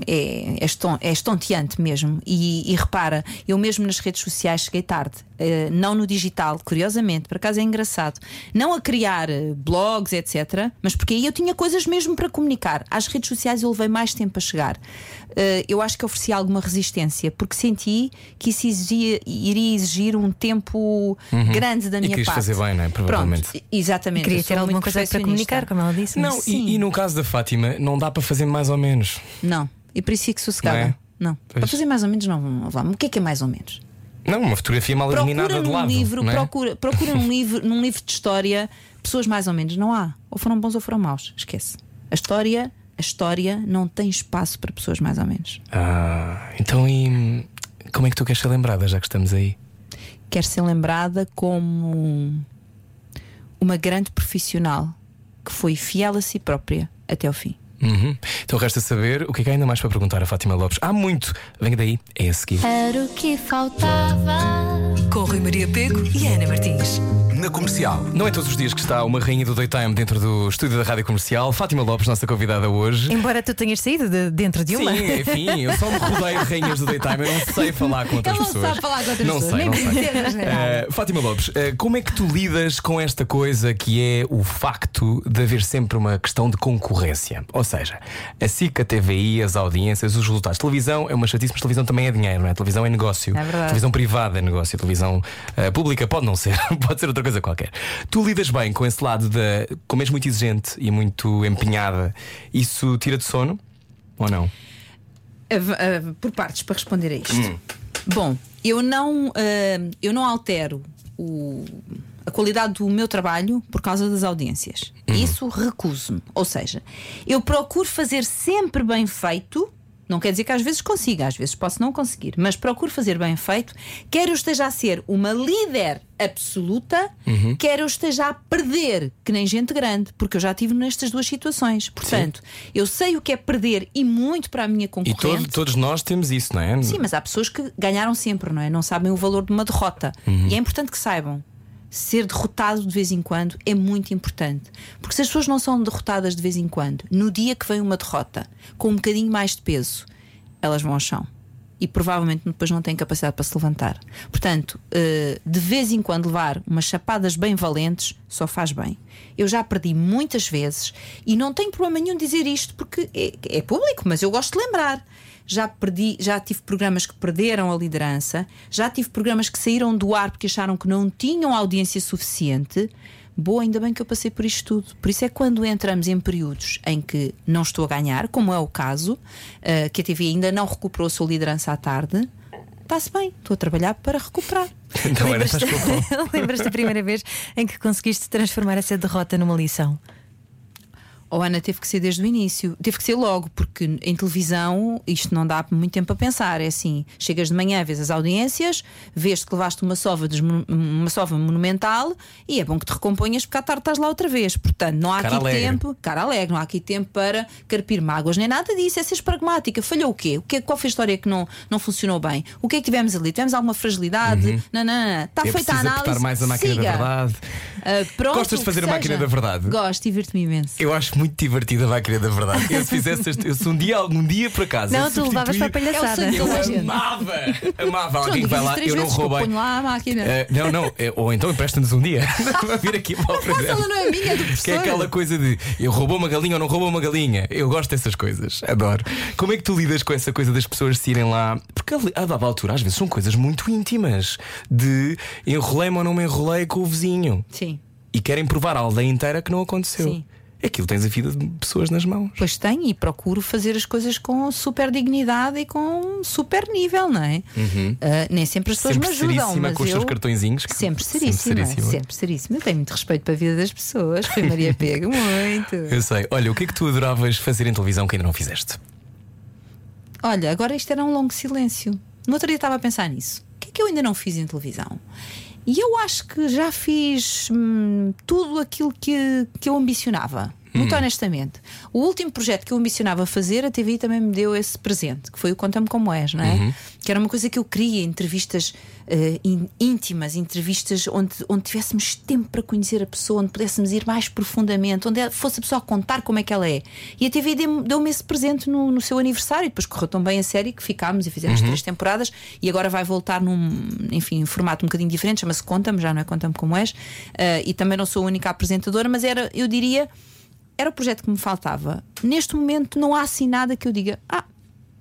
é, é, é estonteante mesmo. E, e, repara, eu mesmo nas redes sociais cheguei tarde, uh, não no digital, curiosamente, por acaso é engraçado. Não a criar blogs, etc., mas porque aí eu tinha coisas mesmo para comunicar. Às redes sociais eu levei mais tempo a chegar. Uh, eu acho que ofereci alguma resistência, porque senti que isso exigia, iria exigir um tempo uhum. grande da minha e parte. fazer bem, não é? Provavelmente. Pronto, exatamente. Queria ter alguma coisa para comunicar, como ela disse. Não, e, e, no caso da Fátima, não dá para fazer mais ou menos. Não, e por isso fico sossegada. Não, é? não. para fazer mais ou menos, não. Vamos. O que é que é mais ou menos? Não, uma fotografia mal iluminada de lado. Livro, é? procura, procura num, livro, num livro de história pessoas mais ou menos. Não há. Ou foram bons ou foram maus. Esquece. A história a história não tem espaço para pessoas mais ou menos. Ah, então e como é que tu queres ser lembrada, já que estamos aí? Quero ser lembrada como uma grande profissional que foi fiel a si própria até o fim. Uhum. Então resta saber o que é que há ainda mais para perguntar a Fátima Lopes. Há muito. Venha daí, é a seguir. Era o que faltava. Com Rui Maria Pego e Ana Martins. Na comercial. Não é todos os dias que está uma rainha do daytime dentro do estúdio da Rádio Comercial. Fátima Lopes, nossa convidada hoje. Embora tu tenhas saído de dentro de uma. Sim, enfim, eu só me rodeio de rainhas do daytime. Eu não sei falar com outras Ele pessoas. não sabe falar com outras não pessoas. Sei, nem não sei. Uh, Fátima Lopes, uh, como é que tu lidas com esta coisa que é o facto de haver sempre uma questão de concorrência? Ou seja, a SIC, a TVI, as audiências, os resultados. Televisão é uma chatice, mas televisão também é dinheiro, não é? Televisão é negócio. É verdade. televisão privada é negócio. Televisão uh, pública pode não ser, pode ser outra coisa qualquer. Tu lidas bem com esse lado da. como és muito exigente e muito empenhada, isso tira de sono? Ou não? Uh, uh, por partes para responder a isto. Bom, eu não, uh, eu não altero o, a qualidade do meu trabalho por causa das audiências. Isso recuso-me. Ou seja, eu procuro fazer sempre bem feito. Não quer dizer que às vezes consiga, às vezes posso não conseguir, mas procuro fazer bem feito, quer eu esteja a ser uma líder absoluta, quer eu esteja a perder, que nem gente grande, porque eu já estive nestas duas situações. Portanto, eu sei o que é perder e muito para a minha E concorrente. todo- todos nós temos isso, não é? Sim, mas há pessoas que ganharam sempre, não é? Não sabem o valor de uma derrota. E é importante que saibam. Ser derrotado de vez em quando é muito importante. Porque se as pessoas não são derrotadas de vez em quando, no dia que vem uma derrota com um bocadinho mais de peso, elas vão ao chão. E provavelmente depois não têm capacidade para se levantar. Portanto, eh, de vez em quando levar umas chapadas bem valentes só faz bem. Eu já perdi muitas vezes e não tenho problema nenhum dizer isto porque é, é público, mas eu gosto de lembrar. Já perdi, já tive programas que perderam a liderança, já tive programas que saíram do ar porque acharam que não tinham audiência suficiente. Boa, ainda bem que eu passei por isto tudo. Por isso é que quando entramos em períodos em que não estou a ganhar, como é o caso, eh, que a TV ainda não recuperou a sua liderança à tarde, está-se bem, estou a trabalhar para recuperar. Então lembras-te da primeira vez em que conseguiste transformar essa derrota numa lição? Ou Ana teve que ser desde o início, teve que ser logo, porque em televisão isto não dá muito tempo a pensar. É assim: chegas de manhã, vês as audiências, vês que levaste uma sova, uma sova monumental e é bom que te recomponhas porque à tarde estás lá outra vez. Portanto, não há Cara aqui alegre. tempo, cara alegre, não há aqui tempo para carpir mágoas, nem nada disso. É seres pragmática. Falhou o quê? o quê? Qual foi a história que não, não funcionou bem? O que é que tivemos ali? Tivemos alguma fragilidade? Não, não, não. Está É feita a análise. mais a máquina siga. da verdade. Ah, pronto, Gostas de que fazer a máquina da verdade? Gosto, divirto-me imenso. Eu acho muito divertida a máquina da verdade. Eu se fizesse este, eu, se um dia, algum dia por acaso. Não, eu tu levavas para a palhaçada. É Eu a gente. amava, amava alguém que vai lá, eu não eu roubei. ponho lá a máquina. Eh, não, não, eh, ou então empresta-nos um dia para vir aqui para o Mas programa. ela não é minha, é do Que é professor. aquela coisa de eu roubou uma galinha ou não roubou uma galinha. Eu gosto dessas coisas, adoro. Como é que tu lidas com essa coisa das pessoas se irem lá? Porque a dada altura, às vezes, são coisas muito íntimas de enrolei-me ou não me enrolei com o vizinho Sim, e querem provar à aldeia inteira que não aconteceu. Sim. Aquilo tens a vida de pessoas nas mãos. pois tenho e procuro fazer as coisas com super dignidade e com super nível, não é? Ah, nem sempre as pessoas Sempre me ajudam, mas com os eu... seus cartõezinhos. que- Sempre seríssima, seríssima. sempre seríssima. Eu tenho muito respeito para a vida das pessoas. Foi Maria Pega, muito. Eu sei. Olha, o que é que tu adoravas fazer em televisão que ainda não fizeste? Olha, agora isto era um longo silêncio. No outro dia estava a pensar nisso. O que é que eu ainda não fiz em televisão? E eu acho que já fiz hum, tudo aquilo que, que eu ambicionava. Muito honestamente. O último projeto que eu ambicionava fazer, a TVI também me deu esse presente, que foi o Conta-me Como És, não é? Que era uma coisa que eu queria, entrevistas in- íntimas, entrevistas onde, onde tivéssemos tempo para conhecer a pessoa, onde pudéssemos ir mais profundamente, onde fosse a pessoa contar como é que ela é. E a TVI deu-me esse presente no, no seu aniversário, e depois correu tão bem a série que ficámos e fizemos três temporadas e agora vai voltar num, enfim, um formato um bocadinho diferente, chama-se Conta-me, já não é Conta-me Como És, eh, e também não sou a única apresentadora, mas era, eu diria, era o projeto que me faltava. Neste momento não há assim nada que eu diga, ah,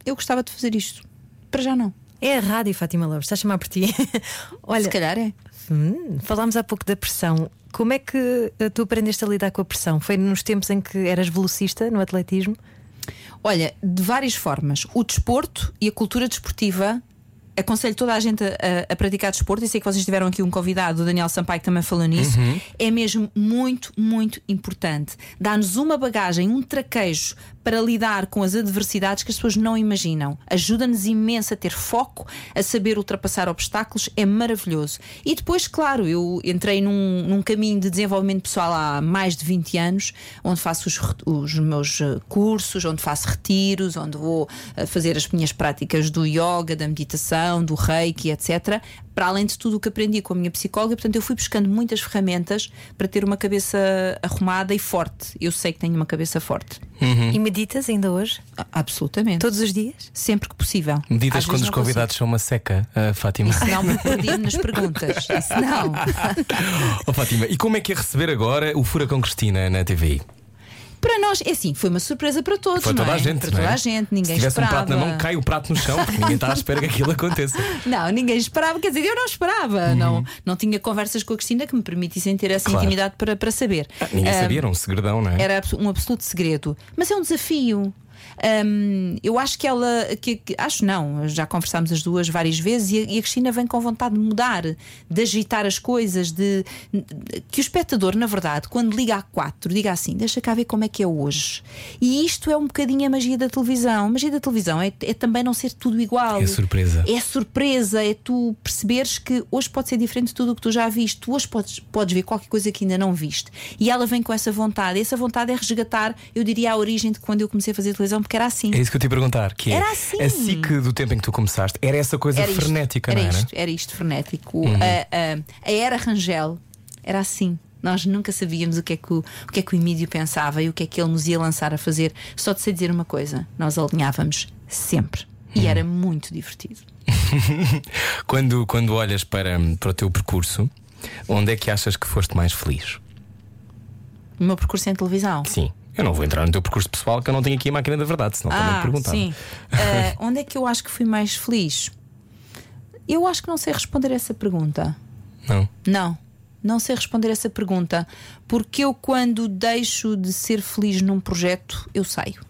eu gostava de fazer isto. Para já não. É a rádio, Fátima Lopes, está a chamar por ti. Olha, Se calhar é. hum, falámos há pouco da pressão. Como é que eh, tu aprendeste a lidar com a pressão? Foi nos tempos em que eras velocista no atletismo? Olha, de várias formas. O desporto e a cultura desportiva. Aconselho toda a gente a, a- praticar desporto. E sei que vocês tiveram aqui um convidado, o Daniel Sampaio, que também falou nisso. É mesmo muito, muito importante. Dá-nos uma bagagem, um traquejo para lidar com as adversidades que as pessoas não imaginam. Ajuda-nos imenso a ter foco, a saber ultrapassar obstáculos. É maravilhoso. E depois, claro, eu entrei num, num caminho de desenvolvimento pessoal há mais de 20 anos, onde faço os, os meus eh, cursos, onde faço retiros, onde vou eh, fazer as minhas práticas do yoga, da meditação, do reiki, etc. Para além de tudo o que aprendi com a minha psicóloga, portanto, eu fui buscando muitas ferramentas para ter uma cabeça arrumada e forte. Eu sei que tenho uma cabeça forte. E meditas ainda hoje? A- Absolutamente. Todos os dias? Sempre que possível. Meditas Às quando os não consigo. convidados são uma seca, ah, Fátima. Isso não me perdi nas perguntas. Isso não. Oh, Fátima, e como é que é receber agora o Furacão Cristina na TVI? Para nós, é assim, foi uma surpresa para todos. Foi toda é? a gente. Para toda é? a gente, ninguém Se tivesse esperava. um prato na mão, cai o prato no chão, porque ninguém está à espera que aquilo aconteça. Não, ninguém esperava, quer dizer, eu não esperava. Não, não tinha conversas com a Cristina que me permitissem ter essa Uhum. Claro. intimidade para, para saber. Ninguém Ah, sabia, era um segredão, não é? Era um absoluto segredo. Mas é um desafio. Hum, eu acho que ela. Que, que- acho não, já conversámos as duas várias vezes e a, e a Cristina vem com vontade de mudar, de agitar as coisas, de que o espectador, na verdade, quando liga a quatro, diga assim: deixa cá ver como é que é hoje. E isto é um bocadinho a magia da televisão. A magia da televisão é, é também não ser tudo igual. É surpresa. É surpresa, é tu perceberes que hoje pode ser diferente de tudo o que tu já viste. Tu hoje podes, podes ver qualquer coisa que ainda não viste. E ela vem com essa vontade. Essa vontade é resgatar, eu diria, a origem de quando eu comecei a fazer televisão, porque era assim. É isso que eu te ia perguntar. Que é, Era assim. A SIC do tempo em que tu começaste era essa coisa Era frenética, era não era? Uhum. isto, era isto frenético. A, a, a era Rangel era assim. Nós nunca sabíamos o que, é que o, o que é que o Emílio pensava e o que é que ele nos ia lançar a fazer. Só de sei dizer uma coisa: nós alinhávamos sempre. E Uhum. era muito divertido. Quando, quando olhas para, para o teu percurso, onde é que achas que foste mais feliz? O meu percurso em televisão. Sim. Eu não vou entrar no teu percurso pessoal, que eu não tenho aqui a máquina da verdade, senão também te Ah, perguntava. sim. Ah, onde é que eu acho que fui mais feliz? Eu acho que não sei responder essa pergunta. Não. Não, não sei responder essa pergunta. Porque eu, quando deixo de ser feliz num projeto, eu saio.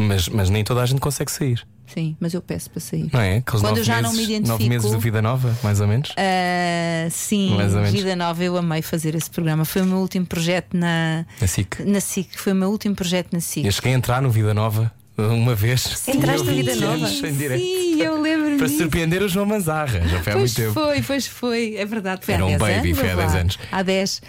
Mas, mas nem toda a gente consegue sair, Sim, mas eu peço para sair. não é? Aqueles Quando eu já não meses, me identifico- Nove meses de vida nova, mais ou menos. Ah, sim, Mais ou menos. Vida Nova, eu amei fazer esse programa. Foi o meu último projeto na, Na SIC. na SIC. Foi o meu último projeto na SIC. Eu cheguei a entrar no Vida Nova uma vez. Entraste Vida 20 Nova? anos em direto. Sim, eu lembro-me. Para surpreender o João Manzarra, já foi há Pois muito tempo. foi, pois foi, é verdade. Foi Era um 10 baby, anos. foi há vá 10 lá. anos. Há 10.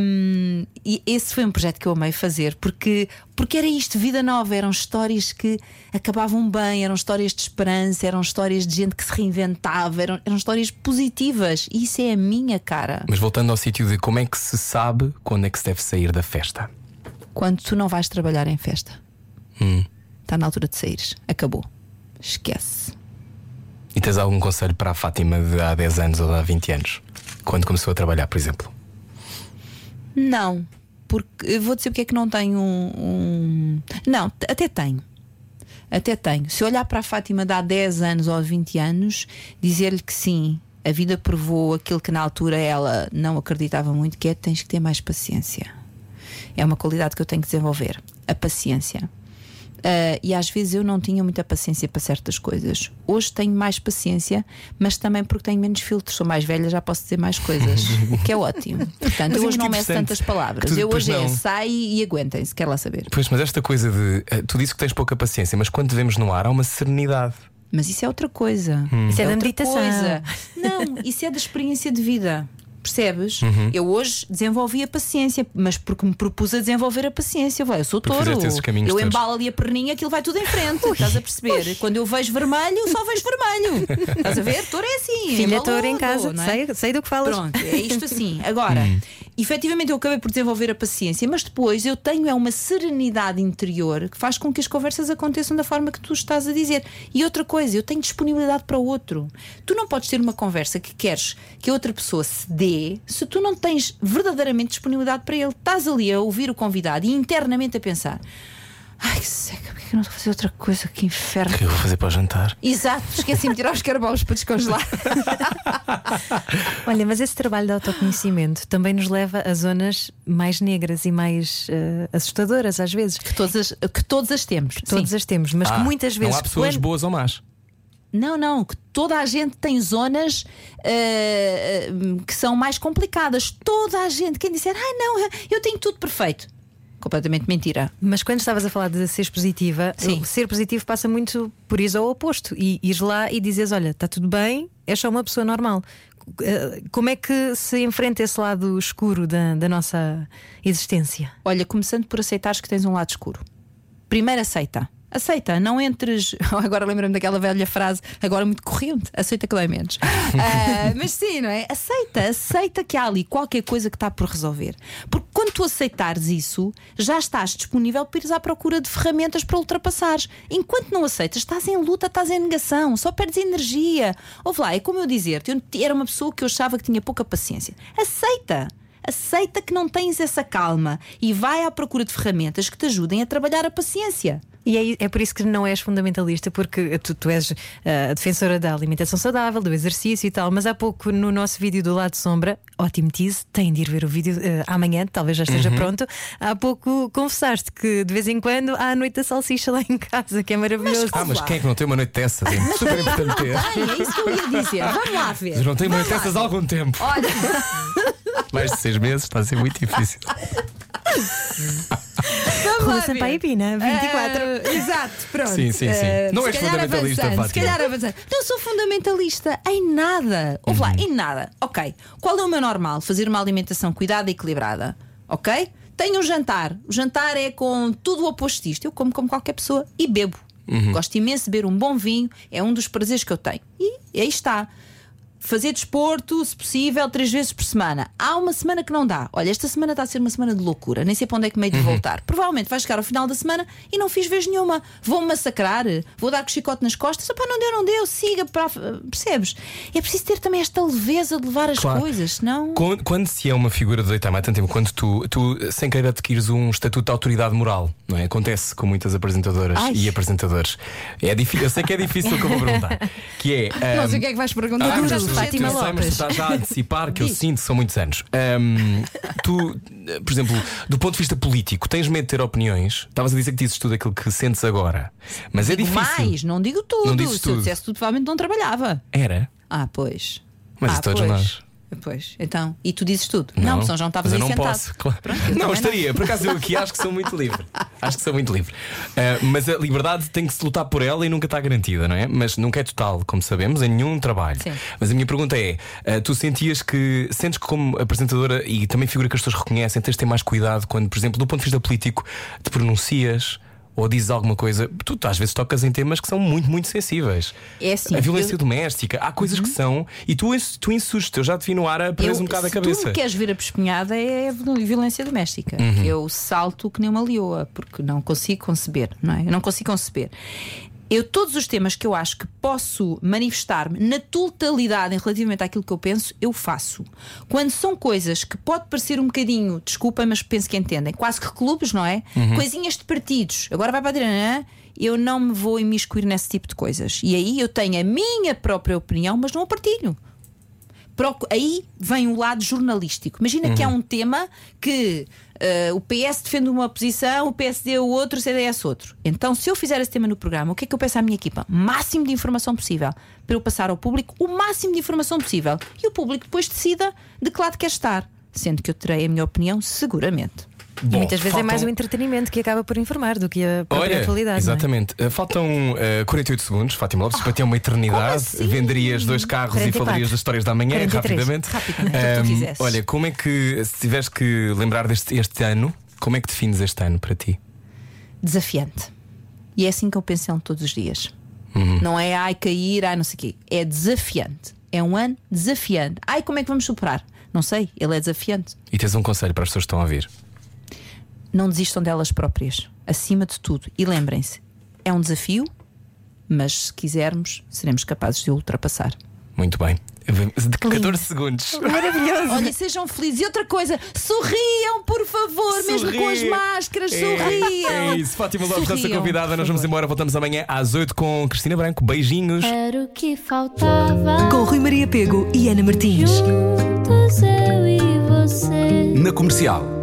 Hum, e esse foi um projeto que eu amei fazer, porque, porque era isto, vida nova, eram histórias que acabavam bem, eram histórias de esperança, eram histórias de gente que se reinventava, eram, eram histórias positivas. E isso é a minha cara. Mas voltando ao sítio de como é que se sabe quando é que se deve sair da festa? Quando tu não vais trabalhar em festa, Hum. Está na altura de saíres. Acabou. Esquece. E tens algum conselho para a Fátima de há 10 anos ou de há 20 anos? Quando começou a trabalhar, por exemplo? Não, porque vou dizer porque é que não tenho um. um- Não, até tenho. Até tenho. Se olhar para a Fátima de há 10 anos ou há 20 anos, dizer-lhe que sim, a vida provou aquilo que na altura ela não acreditava muito, que é tens que ter mais paciência. É uma qualidade que eu tenho que desenvolver. A paciência. Ah, e às vezes eu não tinha muita paciência para certas coisas. Hoje tenho mais paciência, mas também porque tenho menos filtros. Sou mais velha, já posso dizer mais coisas, o que é ótimo. Portanto, Mas eu é hoje não meço tantas palavras. tu Eu hoje é não- sai e aguentem-se, quer lá saber. Pois, mas esta coisa de. eh, Tu dizes que tens pouca paciência, mas quando te vemos no ar há uma serenidade. Mas isso é outra coisa. Hum. Isso é da outra meditação. coisa. Não, isso é da experiência de vida. Percebes? Uhum. Eu hoje desenvolvi a paciência, mas porque me propus a desenvolver a paciência. Vai, eu sou Porque touro. Eu embalo ali a perninha, aquilo vai tudo em frente. Estás a perceber? Quando eu vejo vermelho, só vejo vermelho. Estás a ver? Touro é assim. Filha embalodo, touro em casa, não é? sei, sei do que falas. Pronto, é isto assim. Agora, Hum. Efetivamente eu acabei por desenvolver a paciência, mas depois eu tenho é uma serenidade interior que faz com que as conversas aconteçam da forma que tu estás a dizer. E outra coisa, eu tenho disponibilidade para o outro. Tu não podes ter uma conversa que queres que a outra pessoa se dê se tu não tens verdadeiramente disponibilidade para ele. Estás ali a ouvir o convidado e internamente a pensar. Ai, que seca, porque é que eu não estou a fazer outra coisa? Que inferno. O que eu vou fazer para o jantar? Exato, esqueci-me de tirar os carvões para descongelar. Olha, mas esse trabalho de autoconhecimento também nos leva a zonas mais negras e mais eh, assustadoras às vezes. que, todas as, que todas as temos. Todas Sim. as temos, mas que Ah, muitas vezes. Não há pessoas quando- boas ou más. Não, não, que toda a gente tem zonas eh, que são mais complicadas. Toda a gente. Quem disser, ai não, eu tenho tudo perfeito. Completamente mentira. Mas quando estavas a falar de ser positiva, Sim. ser positivo passa muito por isso ao oposto. E ires lá e dizes: Olha, está tudo bem, é só uma pessoa normal. Eh, Como é que se enfrenta esse lado escuro da, da nossa existência? Olha, começando por aceitares que tens um lado escuro. Primeiro aceita. Aceita, não entres. Agora lembro-me daquela velha frase, agora muito corrente: aceita que dói menos. Ah, mas sim, não é? Aceita, aceita que há ali qualquer coisa que está por resolver. Porque quando tu aceitares isso, já estás disponível para ires à procura de ferramentas para ultrapassares. Enquanto não aceitas, estás em luta, estás em negação, só perdes energia. Ouve lá, é como eu dizer-te: eu era uma pessoa que eu achava que tinha pouca paciência. Aceita. Aceita que não tens essa calma e vai à procura de ferramentas que te ajudem a trabalhar a paciência. E é, é por isso que não és fundamentalista, porque tu, tu és ah, defensora da alimentação saudável, do exercício e tal. Mas há pouco no nosso vídeo do lado de sombra, ótimo tease, têm de ir ver o vídeo ah, amanhã, talvez já esteja pronto. Há pouco confessaste que de vez em quando há a noite da salsicha lá em casa, que é maravilhoso. Ah, mas quem é que não tem uma noite dessas? É super importante ter. Ai, é isso que eu ia dizer. Vamos lá ver. Mas não tem uma noite dessas há algum tempo. Olha, Mais de seis meses, está a ser muito difícil. Rua Sampaio ver. Pina, 24. Ah, exato, pronto. Sim, sim, sim. Ah, Não és fundamentalista, avançando. Se calhar avançando. Não sou fundamentalista em nada. Ouve Uhum. lá, em nada. Ok. Qual é o meu normal? Fazer uma alimentação cuidada e equilibrada. Ok? Tenho um jantar. O jantar é com tudo o oposto disto. Eu como como qualquer pessoa e bebo. Uhum. Gosto imenso de beber um bom vinho. É um dos prazeres que eu tenho. E aí está. Fazer desporto, se possível, três vezes por semana. Há uma semana que não dá. Olha, esta semana está a ser uma semana de loucura. Nem sei para onde é que meio de voltar. Provavelmente vai chegar ao final da semana e não fiz vez nenhuma. Vou-me massacrar, vou dar com o chicote nas costas. Opá, não deu, não deu, siga para. Percebes? É preciso ter também esta leveza de levar as Claro. coisas, senão. Quando, quando se é uma figura de deitar há tanto tempo, quando tu, tu sem querer adquires um estatuto de autoridade moral, não é? Acontece com muitas apresentadoras Ai. e apresentadores. É difícil, eu sei que é difícil o que eu vou perguntar. Que é. Não ahm, sei o que é que vais perguntar. Ah, Fátima Lopes. estás já a antecipar que eu sinto são muitos anos. Ahm, tu, por exemplo, do ponto de vista político, tens medo de ter opiniões? Estavas a dizer que dizes tudo aquilo que sentes agora. Mas é Digo difícil. mais, não digo tudo. Não Se tudo. eu dissesse tudo, provavelmente não trabalhava. Era? Ah, pois. Mas ah, todos pois. nós. Pois, então. E tu dizes tudo? Não, senão já não estavas aí eu não sentado. posso, claro. Pronto, não, estaria. Por acaso eu aqui acho que sou muito livre. Acho que sou muito livre. Ah, mas a liberdade tem que se lutar por ela e nunca está garantida, não é? Mas nunca é total, como sabemos, em nenhum trabalho. Sim. Mas a minha pergunta é: ah, tu sentias que, sentes que como apresentadora e também figura que as pessoas reconhecem, tens de ter mais cuidado quando, por exemplo, do ponto de vista político, te pronuncias? Ou dizes alguma coisa, tu às vezes tocas em temas que são muito, muito sensíveis. É assim, A violência eu- Uhum. doméstica, há coisas que são, e tu, tu insurges, eu já te vi no ar a preso um bocado a cabeça. tu queres ver a pespenhada é violência doméstica. Uhum. Eu salto que nem uma leoa, porque não consigo conceber, não é? Eu não consigo conceber. Eu, todos os temas que eu acho que posso manifestar-me na totalidade em relativamente àquilo que eu penso, eu faço. Quando são coisas que pode parecer um bocadinho, desculpem, mas penso que entendem, quase que clubes, não é? Coisinhas de partidos. Agora vai para a direita, eu não me vou imiscuir nesse tipo de coisas. E aí eu tenho a minha própria opinião, mas não a partilho. Aí vem o lado jornalístico. Imagina que há um tema que eh, o PS defende uma posição, o PSD o outro, o CDS outro. Então, se eu fizer esse tema no programa, o que é que eu peço à minha equipa? Máximo de informação possível. Para eu passar ao público o máximo de informação possível. E o público depois decida de que lado quer estar. Sendo que eu terei a minha opinião, seguramente. E Bom, muitas vezes é mais o faltam- entretenimento que acaba por informar do que a própria Olha, atualidade. é? exatamente. Uh, Faltam uh, 48 segundos, Fátima Lopes, para ter uma eternidade. assim? Venderias dois carros e 44. falarias das histórias da manhã 43. rapidamente. Tu Um, olha, como é que, se tiveres que lembrar deste este ano, como é que defines este ano para ti? Desafiante. E é assim que eu penso em todos os dias. Uhum. Não é ai cair, ai não sei o quê. É desafiante. É um ano desafiante. Ai, como é que vamos superar? Não sei, ele é desafiante. E tens um conselho para as pessoas que estão a ouvir. Não desistam delas próprias, acima de tudo. E lembrem-se, é um desafio, mas se quisermos, seremos capazes de o ultrapassar. Muito bem. De 14 segundos. Maravilhoso. Olha, sejam felizes. E outra coisa, sorriam, por favor, mesmo com as Sorri. máscaras, É, sorriam. É isso, Fátima Lopes, nossa convidada. Nós vamos embora, voltamos amanhã às 8 com Cristina Branco. Beijinhos. Era o que faltava. Com Rui Maria Pego e Ana Martins. Juntos eu e você. Na comercial.